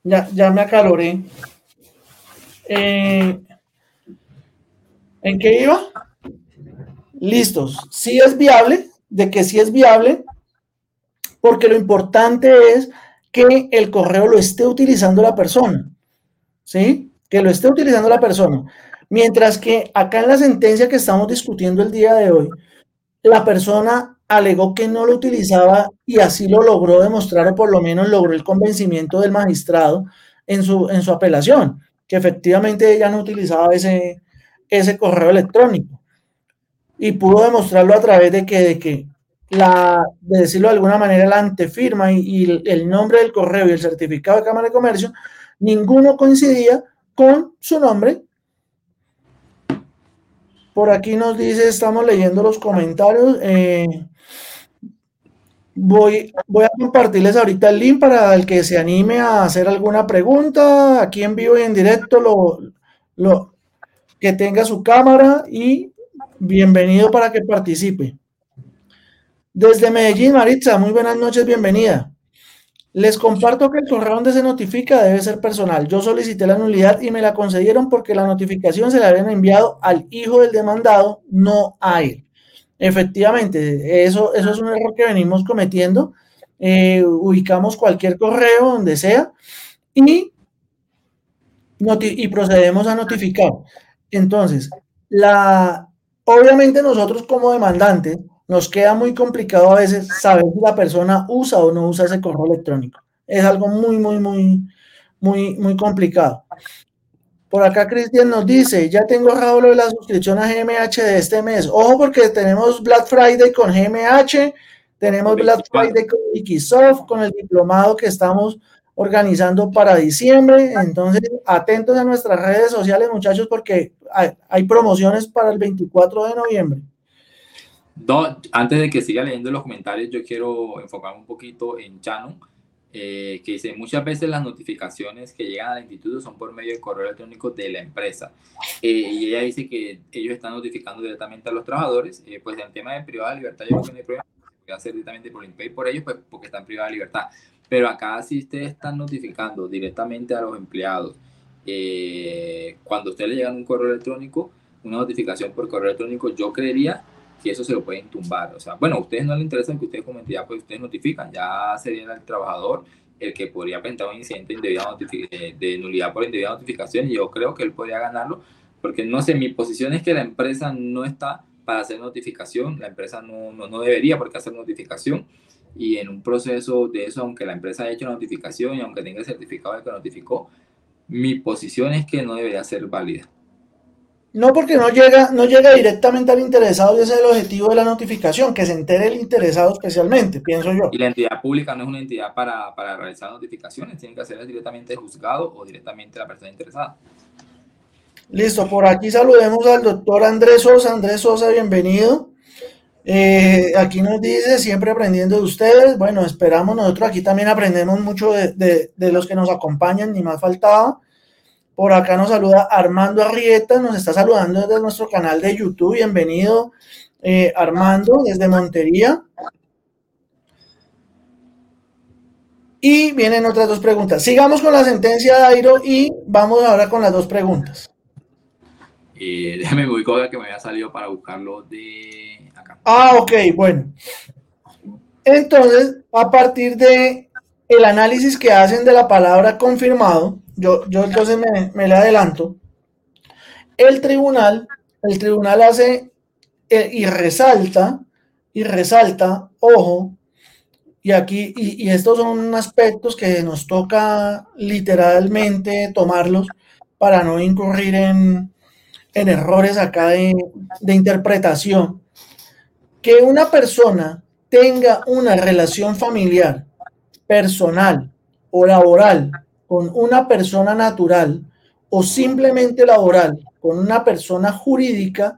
ya, ya me acaloré. Eh, ¿En qué iba? listos, sí es viable, de que sí es viable, porque lo importante es que el correo lo esté utilizando la persona, ¿sí? Que lo esté utilizando la persona. Mientras que acá en la sentencia que estamos discutiendo el día de hoy, la persona alegó que no lo utilizaba y así lo logró demostrar o por lo menos logró el convencimiento del magistrado en su, en su apelación, que efectivamente ella no utilizaba ese, ese correo electrónico y pudo demostrarlo a través de que, de que la, de decirlo de alguna manera, la antefirma y, el nombre del correo y el certificado de Cámara de Comercio, ninguno coincidía con su nombre. Por aquí nos dice, estamos leyendo los comentarios. Eh, voy, voy a compartirles ahorita el link para el que se anime a hacer alguna pregunta aquí en vivo y en directo, lo, lo que tenga su cámara y Bienvenido para que participe. Desde Medellín, Maritza, muy buenas noches, bienvenida. Les comparto que el correo donde se notifica debe ser personal. Yo solicité la nulidad y me la concedieron porque la notificación se la habían enviado al hijo del demandado, no a él. Efectivamente, eso, es un error que venimos cometiendo. Eh, ubicamos cualquier correo donde sea y, y procedemos a notificar. Entonces, la, obviamente nosotros como demandantes nos queda muy complicado a veces saber si la persona usa o no usa ese correo electrónico. Es algo muy, muy, muy, muy, muy complicado. Por acá Cristian nos dice, ya tengo lo de la suscripción a GMH de este mes. Ojo porque tenemos Black Friday con GMH, tenemos Black Friday con Wikisoft, con el diplomado que estamos organizando para diciembre. Entonces, atentos a nuestras redes sociales, muchachos, porque hay, promociones para el 24 de noviembre.
Antes de que siga leyendo los comentarios, yo quiero enfocar un poquito en Chano, eh, que dice, muchas veces las notificaciones que llegan al instituto son por medio del correo electrónico de la empresa. Eh, y ella dice que ellos están notificando directamente a los trabajadores. Eh, pues en tema de privada libertad, yo creo que no hay problema, hacer directamente por INPEI por ellos, pues porque están privada libertad. Pero acá si ustedes están notificando directamente a los empleados, eh, cuando ustedes le llegan un correo electrónico, una notificación por correo electrónico, yo creería que eso se lo pueden tumbar. O sea, bueno, a ustedes no les interesa que ustedes como entidad, pues ustedes notifican, ya sería el trabajador el que podría presentar un incidente de, de nulidad por indebida notificación y yo creo que él podría ganarlo, porque no sé, mi posición es que la empresa no está para hacer notificación, la empresa no, no, no debería por qué hacer notificación y en un proceso de eso, aunque la empresa haya hecho notificación y aunque tenga el certificado de que notificó, mi posición es que no debería ser válida.
No, porque no llega, no llega directamente al interesado y ese es el objetivo de la notificación, que se entere el interesado especialmente, pienso yo.
Y la entidad pública no es una entidad para, para realizar notificaciones, tiene que hacerlas directamente el juzgado o directamente la persona interesada.
Listo, por aquí saludemos al doctor Andrés Sosa. Andrés Sosa, bienvenido. Eh, aquí nos dice, siempre aprendiendo de ustedes. Bueno, esperamos, nosotros aquí también aprendemos mucho de, los que nos acompañan, ni más faltaba. Por acá nos saluda Armando Arrieta, nos está saludando desde nuestro canal de YouTube. Bienvenido, eh, Armando, desde Montería. Y vienen otras dos preguntas. Sigamos con la sentencia de Airo y vamos ahora con las dos preguntas.
Eh, déjame ubicar que me había salido para buscarlo de
Ah, ok, bueno. Entonces, a partir de el análisis que hacen de la palabra confirmado, yo, yo entonces me, le adelanto, el tribunal, el tribunal hace eh, y resalta, y resalta, ojo, y aquí, y, estos son aspectos que nos toca literalmente tomarlos para no incurrir en, errores acá de, de interpretación. Que una persona tenga una relación familiar, personal o laboral con una persona natural o simplemente laboral con una persona jurídica,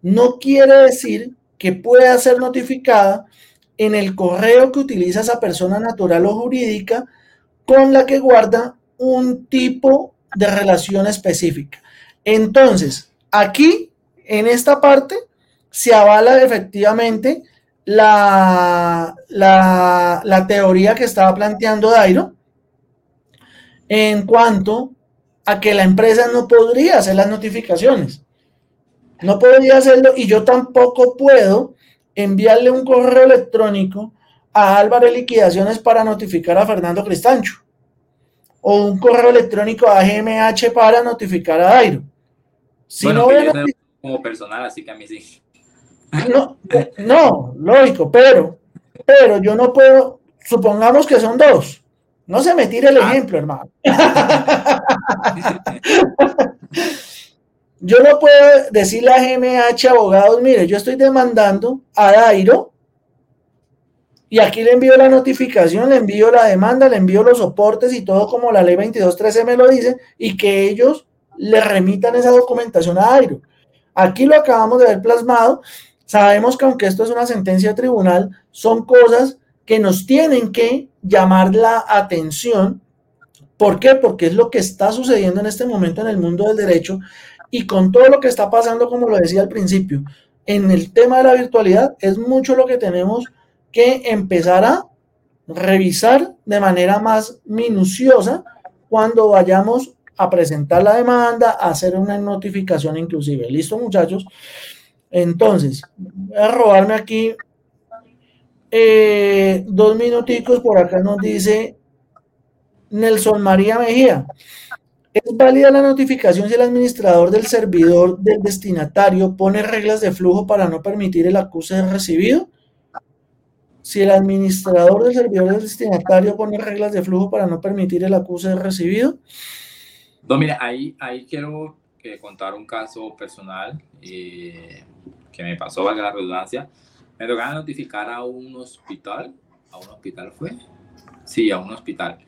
no quiere decir que pueda ser notificada en el correo que utiliza esa persona natural o jurídica con la que guarda un tipo de relación específica. Entonces, aquí, en esta parte, se avala efectivamente la, la, teoría que estaba planteando Dairo en cuanto a que la empresa no podría hacer las notificaciones. No podría hacerlo y yo tampoco puedo enviarle un correo electrónico a Álvaro Liquidaciones para notificar a Fernando Cristancho o un correo electrónico a GMH para notificar a Dairo.
Si no como personal, así que a mí sí.
No, no, lógico, pero, pero yo no puedo, supongamos que son dos. No se me tire el ah. ejemplo, hermano. yo no puedo decirle a GMH abogados, mire, yo estoy demandando a Dairo y aquí le envío la notificación, le envío la demanda, le envío los soportes y todo como la ley 2213 me lo dice y que ellos le remitan esa documentación a Dairo. Aquí lo acabamos de ver plasmado Sabemos que aunque esto es una sentencia de tribunal, son cosas que nos tienen que llamar la atención. ¿Por qué? Porque es lo que está sucediendo en este momento en el mundo del derecho y con todo lo que está pasando, como lo decía al principio, en el tema de la virtualidad, es mucho lo que tenemos que empezar a revisar de manera más minuciosa cuando vayamos a presentar la demanda, a hacer una notificación inclusive. ¿Listo, muchachos? Entonces, voy a robarme aquí eh, dos minuticos. Por acá nos dice Nelson María Mejía. ¿Es válida la notificación si el administrador del servidor del destinatario pone reglas de flujo para no permitir el acuse de recibido? Si el administrador del servidor del destinatario pone reglas de flujo para no permitir el acuse de recibido.
No, mira, ahí, ahí quiero eh, contar un caso personal eh, que me pasó, valga la redundancia. Me tocaba notificar a un hospital, a un hospital fue, sí, a un hospital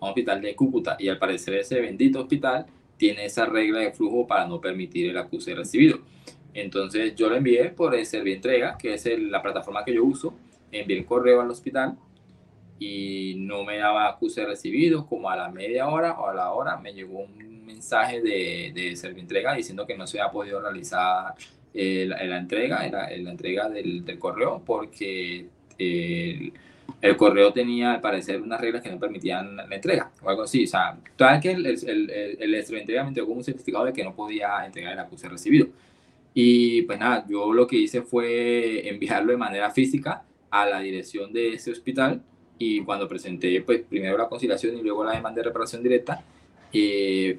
un hospital de Cúcuta y al parecer ese bendito hospital tiene esa regla de flujo para no permitir el acuse recibido. Entonces yo lo envié por el Servientrega, que es la plataforma que yo uso, envié el correo al hospital y no me daba acuse recibido, como a la media hora o a la hora me llegó un mensaje de, de Servientrega diciendo que no se había podido realizar eh, la, entrega, la, la entrega del, del correo porque... Eh, el correo tenía al parecer unas reglas que no permitían la entrega o algo así. O sea, todavía que el, el, el, el entrega me entregó un certificado de que no podía entregar el acuse recibido. Y pues nada, yo lo que hice fue enviarlo de manera física a la dirección de ese hospital y cuando presenté pues primero la conciliación y luego la demanda de reparación directa, eh,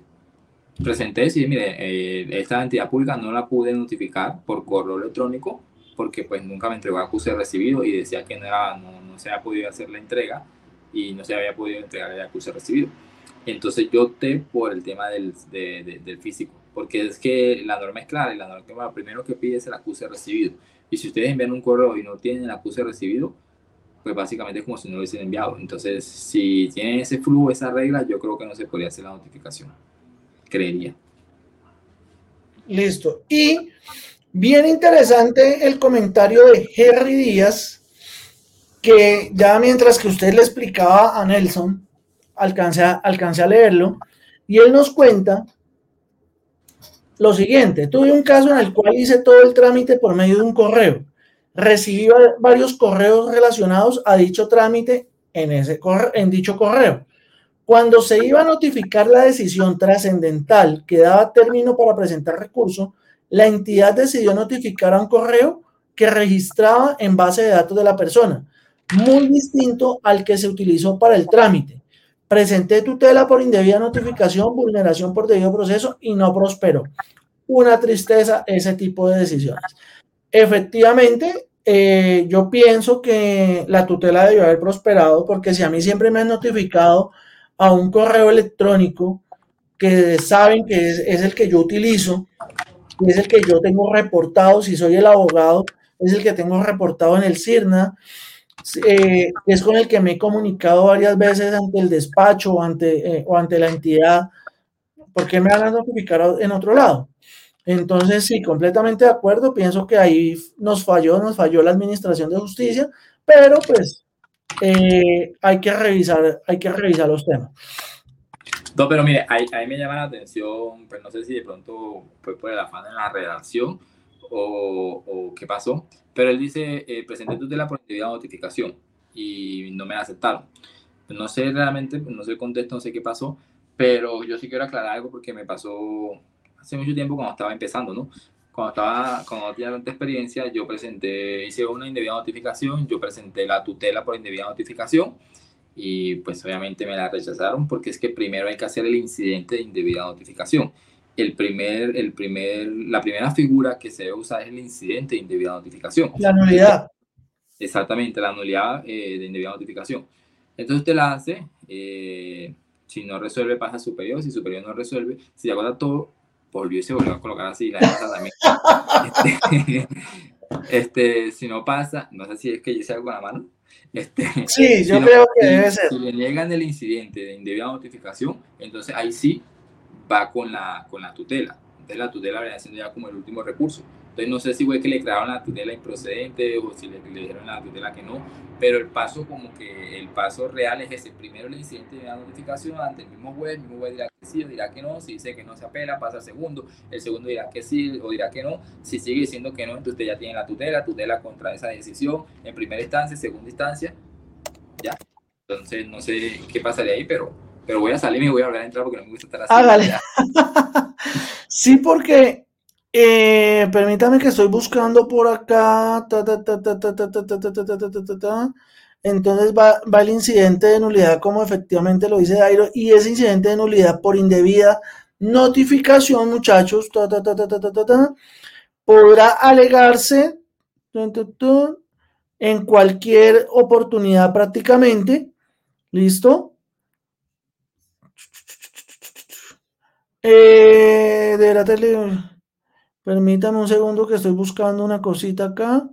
presenté, sí, mire, eh, esta entidad pública no la pude notificar por correo electrónico porque pues nunca me entregó acuse recibido y decía que no, era, no, no se había podido hacer la entrega y no se había podido entregar el acuse recibido. Entonces yo opté por el tema del, del físico, porque es que la norma es clara y la norma lo primero que pide es el acuse recibido. Y si ustedes envían un correo y no tienen el acuse recibido, pues básicamente es como si no lo hubiesen enviado. Entonces, si tienen ese flujo, esa regla, yo creo que no se podría hacer la notificación. Creería.
Listo. Y Bien interesante el comentario de Henry Díaz, que ya mientras que usted le explicaba a Nelson, alcancé a, a leerlo, y él nos cuenta lo siguiente, tuve un caso en el cual hice todo el trámite por medio de un correo. Recibí varios correos relacionados a dicho trámite en, ese en dicho correo. Cuando se iba a notificar la decisión trascendental que daba término para presentar recurso, la entidad decidió notificar a un correo que registraba en base de datos de la persona, muy distinto al que se utilizó para el trámite. Presenté tutela por indebida notificación, vulneración por debido proceso y no prosperó. Una tristeza ese tipo de decisiones. Efectivamente, eh, yo pienso que la tutela debió haber prosperado porque si a mí siempre me han notificado a un correo electrónico que saben que es el que yo utilizo, es el que yo tengo reportado, si soy el abogado, es el que tengo reportado en el CIRNA, eh, es con el que me he comunicado varias veces ante el despacho o ante, eh, o ante la entidad, porque me van a notificar en otro lado. Entonces, sí, completamente de acuerdo, pienso que ahí nos falló, nos falló la Administración de Justicia, pero pues eh, hay que revisar, hay que revisar los temas.
No, pero mire, ahí, ahí, me llama la atención, pues no sé si de pronto fue por el afán en la redacción o, o qué pasó, pero él dice, eh, presenté tutela por indebida notificación y no me la aceptaron. No sé realmente, no sé el contexto, no sé qué pasó, pero yo sí quiero aclarar algo porque me pasó hace mucho tiempo cuando estaba empezando, ¿no? Cuando estaba, cuando tenía tanta experiencia, yo presenté, hice una indebida notificación, yo presenté la tutela por indebida notificación y pues obviamente me la rechazaron porque es que primero hay que hacer el incidente de indebida notificación. El primer, el primer, la primera figura que se debe usar es el incidente de indebida notificación.
La nulidad.
Exactamente, la nulidad eh, de indebida notificación. Entonces usted la hace, eh, si no resuelve pasa superior, si superior no resuelve, si aguanta todo, volvió y se volvió a colocar así, la también. este, este, si no pasa, no sé si es que yo hice algo con la mano, este,
sí, yo creo que debe ser.
Si le niegan el incidente de indebida notificación, entonces ahí sí va con la, con la tutela. Entonces la tutela viene siendo ya como el último recurso. Entonces no sé si fue que le crearon la tutela improcedente o si le, le dijeron la tutela que no, pero el paso como que el paso real es ese. Primero el incidente de la notificación ante el mismo juez, el mismo juez dirá que sí o dirá que no, si dice que no se apela, pasa al segundo, el segundo dirá que sí o dirá que no, si sigue diciendo que no, entonces usted ya tiene la tutela, tutela contra esa decisión en primera instancia, segunda instancia, ya. Entonces no sé qué pasaría ahí, pero, pero voy a salir y voy a volver a entrar porque no me gusta estar así.
Hágale. sí, porque eh, permítame que estoy buscando por acá. Entonces va, el incidente de nulidad como efectivamente lo dice Dairo y ese incidente de nulidad por indebida notificación, muchachos, podrá alegarse en cualquier oportunidad prácticamente. ¿Listo? Eh, de la. Permítame un segundo que estoy buscando una cosita acá.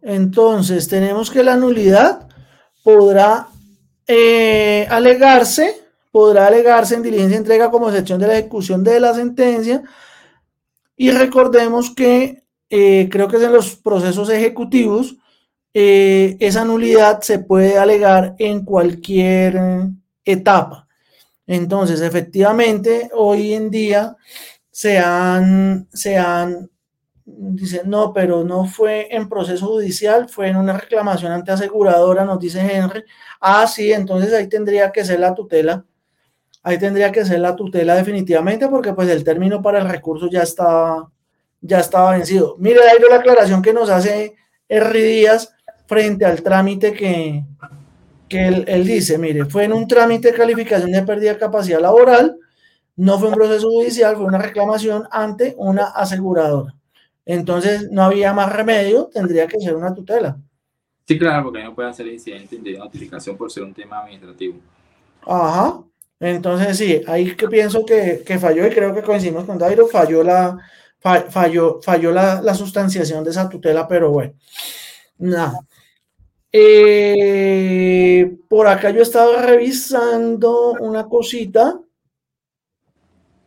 Entonces, tenemos que la nulidad podrá eh, alegarse, podrá alegarse en diligencia entrega como excepción de la ejecución de la sentencia. Y recordemos que eh, creo que es en los procesos ejecutivos, eh, esa nulidad se puede alegar en cualquier etapa. Entonces, efectivamente, hoy en día se han, se han dice, no, pero no fue en proceso judicial, fue en una reclamación ante aseguradora, nos dice Henry. Ah, sí, entonces ahí tendría que ser la tutela. Ahí tendría que ser la tutela definitivamente porque pues el término para el recurso ya estaba, ya estaba vencido. Mire, ahí la aclaración que nos hace R. Díaz frente al trámite que, que él, él, dice, mire, fue en un trámite de calificación de pérdida de capacidad laboral, no fue un proceso judicial, fue una reclamación ante una aseguradora. Entonces no había más remedio, tendría que ser una tutela.
Sí, claro, porque no puede hacer incidente de notificación por ser un tema administrativo.
Ajá. Entonces sí, ahí que pienso que, falló y creo que coincidimos con Dairo, falló la, falló, falló la, la sustanciación de esa tutela, pero bueno, nada. Eh, por acá yo estaba revisando una cosita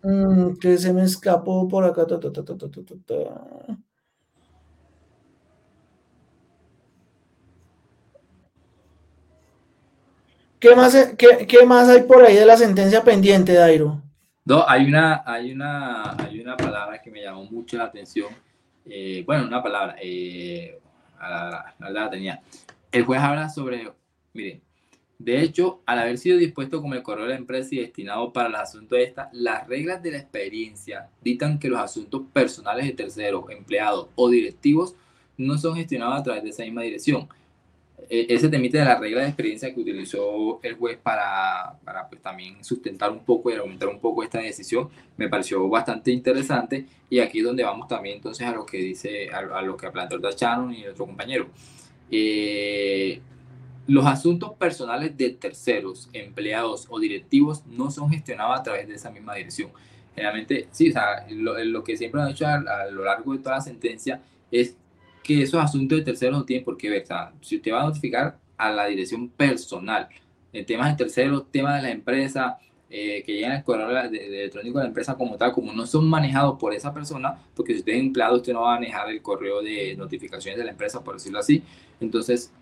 Mm, que se me escapó por acá. ¿Qué más, qué, más hay por ahí de la sentencia pendiente, Dairo?
No, hay una, hay una, hay una palabra que me llamó mucho la atención. Eh, bueno, una palabra, eh, la, tenía. El juez habla sobre, miren, de hecho, al haber sido dispuesto como el correo de la empresa y destinado para los asuntos de esta, las reglas de la experiencia dictan que los asuntos personales de terceros, empleados o directivos no son gestionados a través de esa misma dirección. E, ese temite de la regla de experiencia que utilizó el juez para, para pues, también sustentar un poco y argumentar un poco esta decisión me pareció bastante interesante y aquí es donde vamos también entonces a lo que dice, a, lo que planteó el Shannon y otro compañero. Eh, los asuntos personales de terceros, empleados o directivos no son gestionados a través de esa misma dirección. Generalmente, sí, o sea, lo, que siempre han hecho a, lo largo de toda la sentencia es que esos asuntos de terceros no tienen por qué ver. O sea, si usted va a notificar a la dirección personal, en temas de terceros, temas de la empresa, eh, que llegan al correo electrónico de la empresa como tal, como no son manejados por esa persona, porque si usted es empleado, usted no va a manejar el correo de notificaciones de la empresa, por decirlo así. Entonces,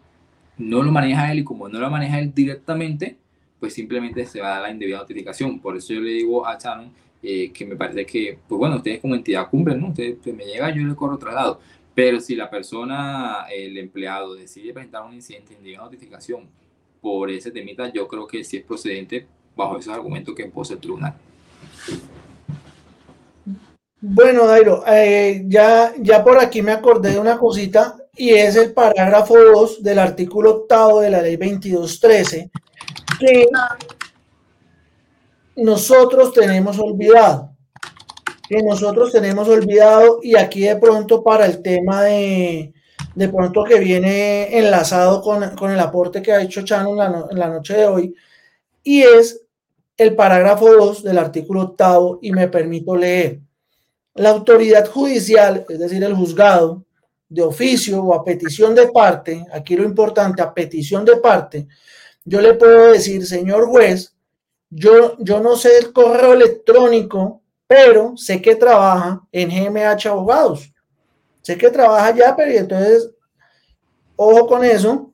no lo maneja él y como no lo maneja él directamente, pues simplemente se va a dar la indebida notificación. Por eso yo le digo a Shannon eh, que me parece que, pues bueno, ustedes como entidad cumplen, ¿no? Ustedes pues, me llega, yo le corro traslado. Pero si la persona, el empleado, decide presentar un incidente de indebida notificación por ese temita, yo creo que sí es procedente bajo esos argumentos que impose el tribunal.
Bueno, Dairo, eh, ya, ya por aquí me acordé de una cosita y es el parágrafo 2 del artículo octavo de la ley 2213 que nosotros tenemos olvidado que nosotros tenemos olvidado y aquí de pronto para el tema de de pronto que viene enlazado con, el aporte que ha hecho Chano en la, noche de hoy y es el parágrafo 2 del artículo octavo y me permito leer la autoridad judicial, es decir, el juzgado, de oficio o a petición de parte, aquí lo importante, a petición de parte, yo le puedo decir, señor juez, yo, yo no sé el correo electrónico, pero sé que trabaja en GMH Abogados. Sé que trabaja allá, pero entonces, ojo con eso,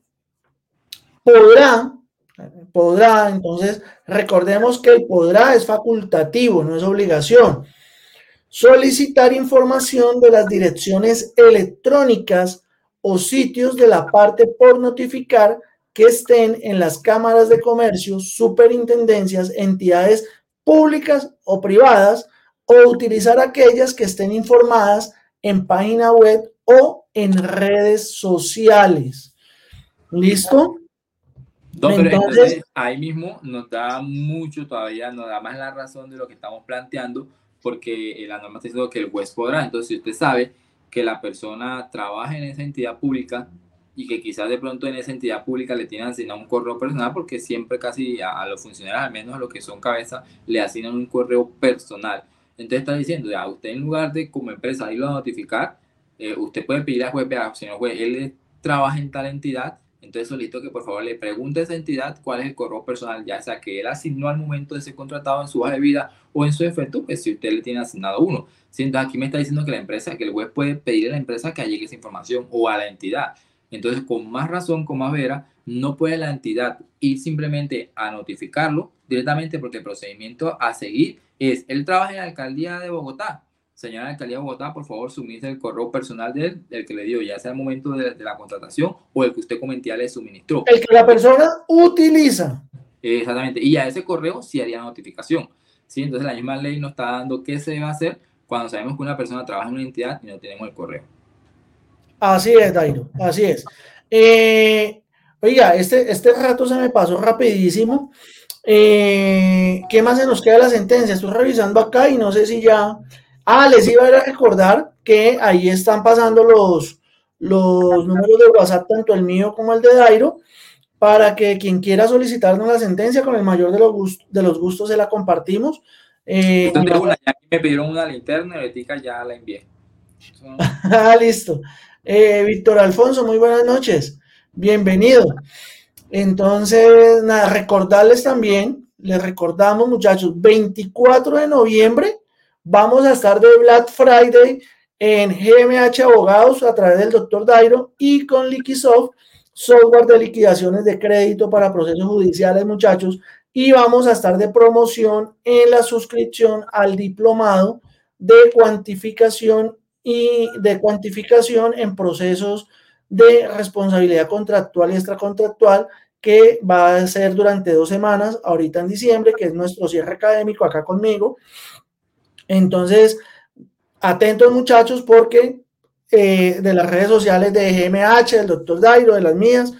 podrá, podrá, entonces recordemos que el podrá es facultativo, no es obligación solicitar información de las direcciones electrónicas o sitios de la parte por notificar que estén en las cámaras de comercio, superintendencias, entidades públicas o privadas, o utilizar aquellas que estén informadas en página web o en redes sociales. ¿Listo?
Entonces, ahí mismo nos da mucho todavía, nos da más la razón de lo que estamos planteando, porque la norma está diciendo que el juez podrá. Entonces, si usted sabe que la persona trabaja en esa entidad pública y que quizás de pronto en esa entidad pública le tienen asignado un correo personal, porque siempre casi a, los funcionarios, al menos a los que son cabeza, le asignan un correo personal. Entonces está diciendo, ya, usted en lugar de como empresa irlo a notificar, eh, usted puede pedir a juez, señor juez, él trabaja en tal entidad, entonces solicito que por favor le pregunte a esa entidad cuál es el correo personal, ya sea que él asignó al momento de ser contratado en su hoja de vida o en su efecto, pues si usted le tiene asignado uno. Entonces aquí me está diciendo que la empresa, que el web puede pedir a la empresa que allegue esa información o a la entidad. Entonces, con más razón, con más vera, no puede la entidad ir simplemente a notificarlo directamente porque el procedimiento a seguir es, él trabaja en la alcaldía de Bogotá, señora alcaldía de Bogotá, por favor, suministre el correo personal de él, el que le dio, ya sea el momento de, la contratación o el que usted comentía le suministró.
El que la persona utiliza.
Exactamente, y a ese correo sí haría notificación. ¿sí? Entonces la misma ley nos está dando qué se debe hacer cuando sabemos que una persona trabaja en una entidad y no tenemos el correo.
Así es, Dairo, así es. Eh, oiga, este, este rato se me pasó rapidísimo. Eh, ¿Qué más se nos queda de la sentencia? Estoy revisando acá y no sé si ya Ah, les iba a recordar que ahí están pasando los, los números de WhatsApp, tanto el mío como el de Dairo, para que quien quiera solicitarnos la sentencia con el mayor de los, gustos, de los gustos se la compartimos.
Eh, me pidieron una linterna y ya la envié.
ah, listo. Eh, Víctor Alfonso, muy buenas noches. Bienvenido. Entonces, nada, recordarles también, les recordamos muchachos, 24 de noviembre Vamos a estar de Black Friday en GMH Abogados a través del doctor Dairo y con Liquisoft, software de liquidaciones de crédito para procesos judiciales, muchachos. Y vamos a estar de promoción en la suscripción al diplomado de cuantificación y de cuantificación en procesos de responsabilidad contractual y extracontractual que va a ser durante dos semanas, ahorita en diciembre, que es nuestro cierre académico acá conmigo. Entonces, atentos muchachos porque eh, de las redes sociales de GMH, del doctor Dairo, de las mías,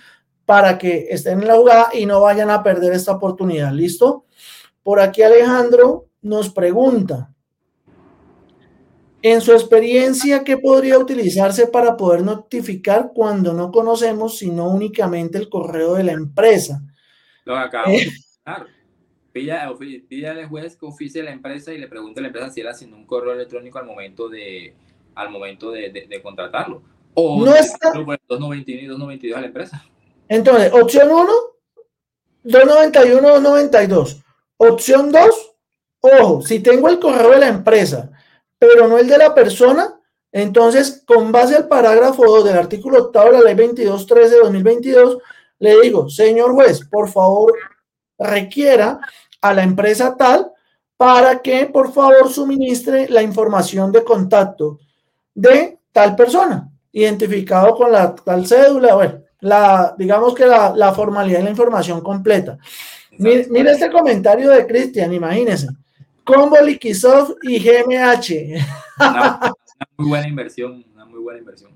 para que estén en la jugada y no vayan a perder esta oportunidad. ¿Listo? Por aquí Alejandro nos pregunta, en su experiencia, ¿qué podría utilizarse para poder notificar cuando no conocemos sino únicamente el correo de la empresa?
Lo acabamos eh, pide, al juez que oficie la empresa y le pregunte a la empresa si él haciendo un correo electrónico al momento de, al momento de, de, contratarlo. O no está... 291 y 292 a la empresa.
Entonces, opción 1, 291, 292. Opción 2, ojo, si tengo el correo de la empresa, pero no el de la persona, entonces, con base al parágrafo 2 del artículo 8 de la ley 2213 de 2022, le digo, señor juez, por favor, requiera a la empresa tal para que por favor suministre la información de contacto de tal persona, identificado con la tal cédula, bueno, la, digamos que la, formalidad y la información completa. Mire, este comentario de Cristian, imagínense. Combo Liquisoft y GMH.
Una, muy buena inversión, una muy buena inversión.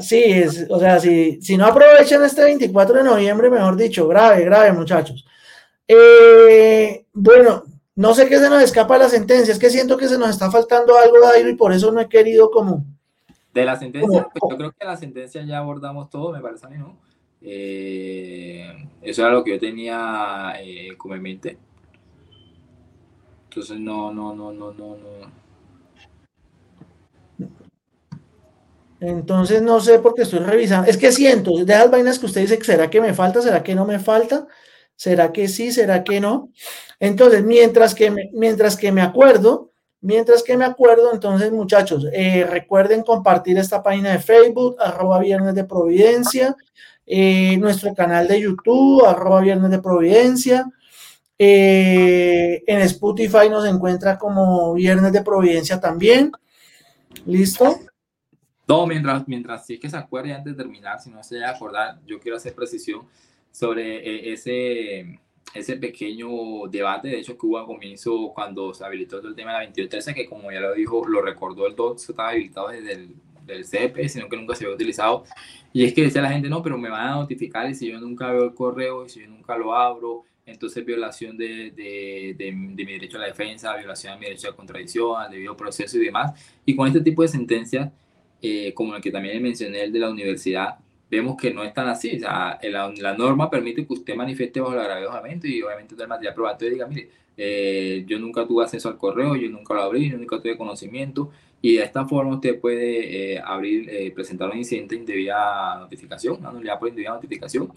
sí, es, o sea, si, si no aprovechan este 24 de noviembre, mejor dicho, grave, grave, muchachos. Eh, bueno, no sé qué se nos escapa de la sentencia, es que siento que se nos está faltando algo, Dairo, y por eso no he querido como...
De la sentencia, pues yo creo que la sentencia ya abordamos todo, me parece a mí, ¿no? Eh, eso era lo que yo tenía eh, como en mente. Entonces, no, no, no, no, no, no.
Entonces no sé por qué estoy revisando. Es que siento, de las vainas que usted dice, ¿será que me falta? ¿Será que no me falta? ¿Será que sí? ¿Será que no? Entonces, mientras que me, mientras que me acuerdo, mientras que me acuerdo, entonces muchachos, eh, recuerden compartir esta página de Facebook, arroba Viernes de Providencia, eh, nuestro canal de YouTube, arroba Viernes de Providencia. Eh, en Spotify nos encuentra como Viernes de Providencia también. ¿Listo?
No, mientras, mientras sí que se acuerde antes de terminar, si no se acordar, yo quiero hacer precisión sobre eh, ese, ese pequeño debate, de hecho, que hubo a comienzo cuando se habilitó el tema de la 2213, que como ya lo dijo, lo recordó el DOT, estaba habilitado desde el del CP, sino que nunca se había utilizado. Y es que decía la gente, no, pero me van a notificar y si yo nunca veo el correo y si yo nunca lo abro, entonces violación de, de, de, mi derecho a la defensa, violación de mi derecho a contradicción, al debido proceso y demás. Y con este tipo de sentencias, eh, como el que también mencioné, el de la universidad, vemos que no es tan así. O sea, la, la norma permite que usted manifieste bajo la gravedad de y obviamente el material probatorio diga, mire, eh, yo nunca tuve acceso al correo, yo nunca lo abrí, yo nunca tuve conocimiento y de esta forma usted puede eh, abrir, eh, presentar un incidente indebida notificación, una nulidad por indebida notificación,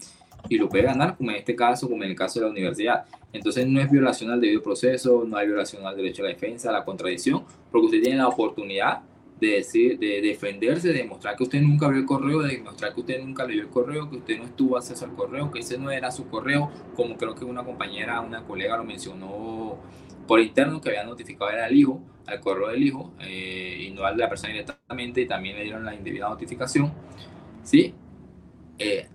y lo puede ganar, como en este caso, como en el caso de la universidad. Entonces no es violación al debido proceso, no hay violación al derecho a la defensa, a la contradicción, porque usted tiene la oportunidad de, decir, de defenderse, de demostrar que usted nunca abrió el correo, de demostrar que usted nunca leyó el correo, que usted no estuvo acceso al correo, que ese no era su correo, como creo que una compañera, una colega lo mencionó por interno, que había notificado el hijo, al correo del hijo eh, y no al de la persona directamente y también le dieron la indebida notificación. ¿Sí? Eh,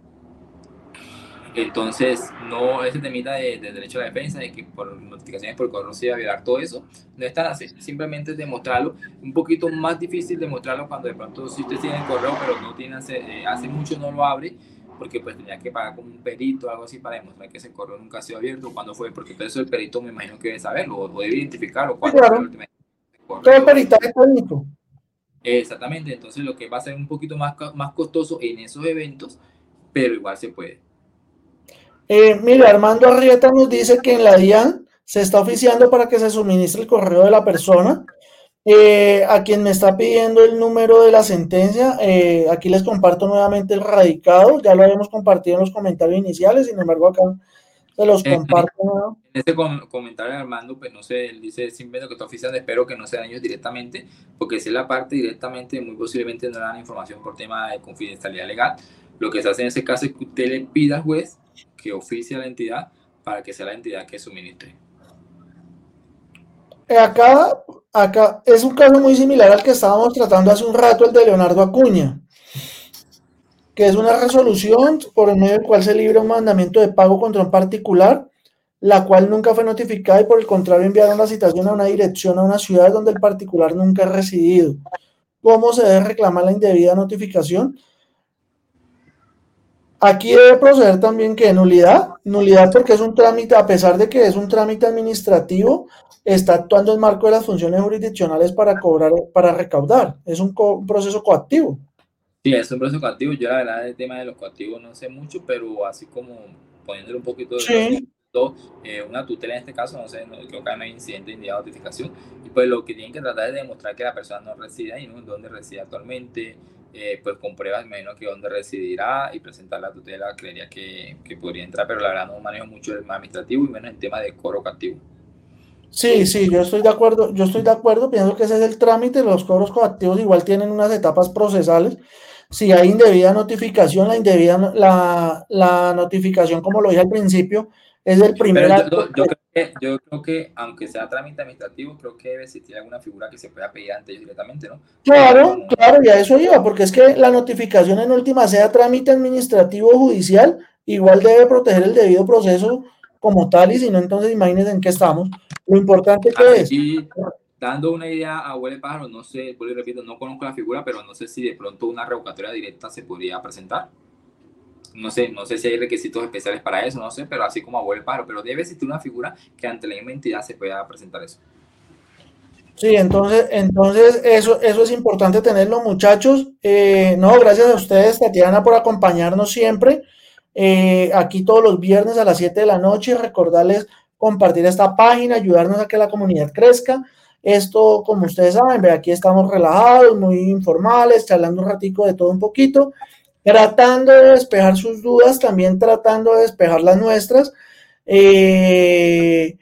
entonces, no ese temita de, de, derecho a la defensa, de que por notificaciones por correo se iba a violar todo eso, no es tan así. Simplemente demostrarlo. Un poquito más difícil demostrarlo cuando de pronto si usted tiene el correo, pero no tiene hace, eh, hace mucho no lo abre, porque pues tenía que pagar como un perito o algo así para demostrar que ese correo nunca ha sido abierto, cuando fue, porque todo eso el perito me imagino que debe saberlo, o, debe identificarlo,
claro. Todo el peritaje técnico.
Exactamente, entonces lo que va a ser un poquito más, más costoso en esos eventos, pero igual se puede.
Eh, mira, Armando Arrieta nos dice que en la DIAN se está oficiando para que se suministre el correo de la persona. Eh, a quien me está pidiendo el número de la sentencia, eh, aquí les comparto nuevamente el radicado, ya lo habíamos compartido en los comentarios iniciales, sin embargo acá se los comparto.
En este comentario Armando, pues no sé, él dice simplemente que está oficiando, espero que no sean ellos directamente, porque si es la parte directamente, muy posiblemente no dan información por tema de confidencialidad legal. Lo que se hace en ese caso es que usted le pida al juez que oficie a la entidad para que sea la entidad que suministre.
Eh, acá, acá es un caso muy similar al que estábamos tratando hace un rato, el de Leonardo Acuña, que es una resolución por medio del cual se libra un mandamiento de pago contra un particular, la cual nunca fue notificada y por el contrario enviaron la citación a una dirección a una ciudad donde el particular nunca ha residido. ¿Cómo se debe reclamar la indebida notificación? Aquí debe proceder también que nulidad, nulidad porque es un trámite, a pesar de que es un trámite administrativo, está actuando en marco de las funciones jurisdiccionales para cobrar, para recaudar. Es un, co un proceso coactivo.
Sí, es un proceso coactivo. Yo la verdad del tema de los coactivos no sé mucho, pero así como poniéndole un poquito de...
Sí.
Eh, una tutela en este caso, no sé, no, creo que no hay incidente de notificación. Y pues lo que tienen que tratar es de demostrar que la persona no reside ahí, ¿no? Donde reside actualmente, eh, pues con pruebas menos que dónde residirá y presentar la tutela, creería que, que, podría entrar, pero la verdad no manejo mucho el administrativo y menos el tema de cobro coactivo.
Sí, sí, yo estoy de acuerdo, yo estoy de acuerdo, pienso que ese es el trámite, los cobros coactivos igual tienen unas etapas procesales. Si hay indebida notificación, la indebida, la, la notificación, como lo dije al principio, es el primer
yo, yo, yo, creo que, yo, creo que, aunque sea trámite administrativo, creo que debe existir alguna figura que se pueda pedir ante ellos directamente, ¿no?
Claro, no, claro, ya eso iba, porque es que la notificación en última sea trámite administrativo o judicial, igual debe proteger el debido proceso como tal, y si no, entonces imagínense en qué estamos. Lo importante que es.
Y dando una idea a Huele Pájaro, no sé, por repito, no conozco la figura, pero no sé si de pronto una revocatoria directa se podría presentar no sé, no sé si hay requisitos especiales para eso, no sé, pero así como abuelo el paro, pero debe existir una figura que ante la misma entidad se pueda presentar eso.
Sí, entonces, entonces eso, eso es importante tenerlo, muchachos. Eh, no, gracias a ustedes, Tatiana, por acompañarnos siempre. Eh, aquí todos los viernes a las 7 de la noche, recordarles compartir esta página, ayudarnos a que la comunidad crezca. Esto, como ustedes saben, aquí estamos relajados, muy informales, charlando un ratico de todo un poquito tratando de despejar sus dudas, también tratando de despejar las nuestras. Eh,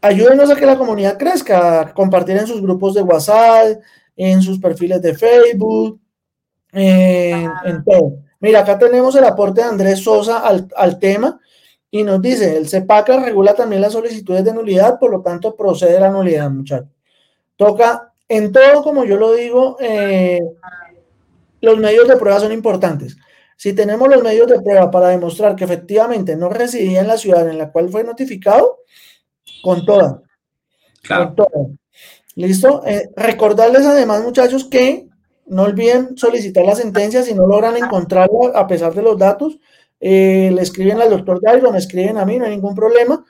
ayúdenos a que la comunidad crezca, compartir en sus grupos de WhatsApp, en sus perfiles de Facebook, en, en todo. Mira, acá tenemos el aporte de Andrés Sosa al, al, tema y nos dice, el CEPACA regula también las solicitudes de nulidad, por lo tanto procede la nulidad, muchachos. Toca en todo, como yo lo digo, eh, los medios de prueba son importantes. Si tenemos los medios de prueba para demostrar que efectivamente no residía en la ciudad en la cual fue notificado, con toda. Con toda. ¿Listo? Eh, recordarles además, muchachos, que no olviden solicitar la sentencia si no logran encontrarla a pesar de los datos. Eh, le escriben al doctor Dairo, me escriben a mí, no hay ningún problema.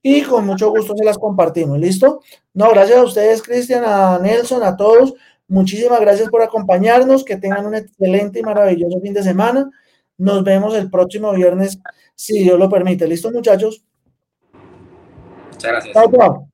Y con mucho gusto se las compartimos. ¿Listo? No, gracias a ustedes, Cristian, a Nelson, a todos. Muchísimas gracias por acompañarnos. Que tengan un excelente y maravilloso fin de semana. Nos vemos el próximo viernes, si Dios lo permite. ¿Listo, muchachos?
Muchas gracias. Chao, chao.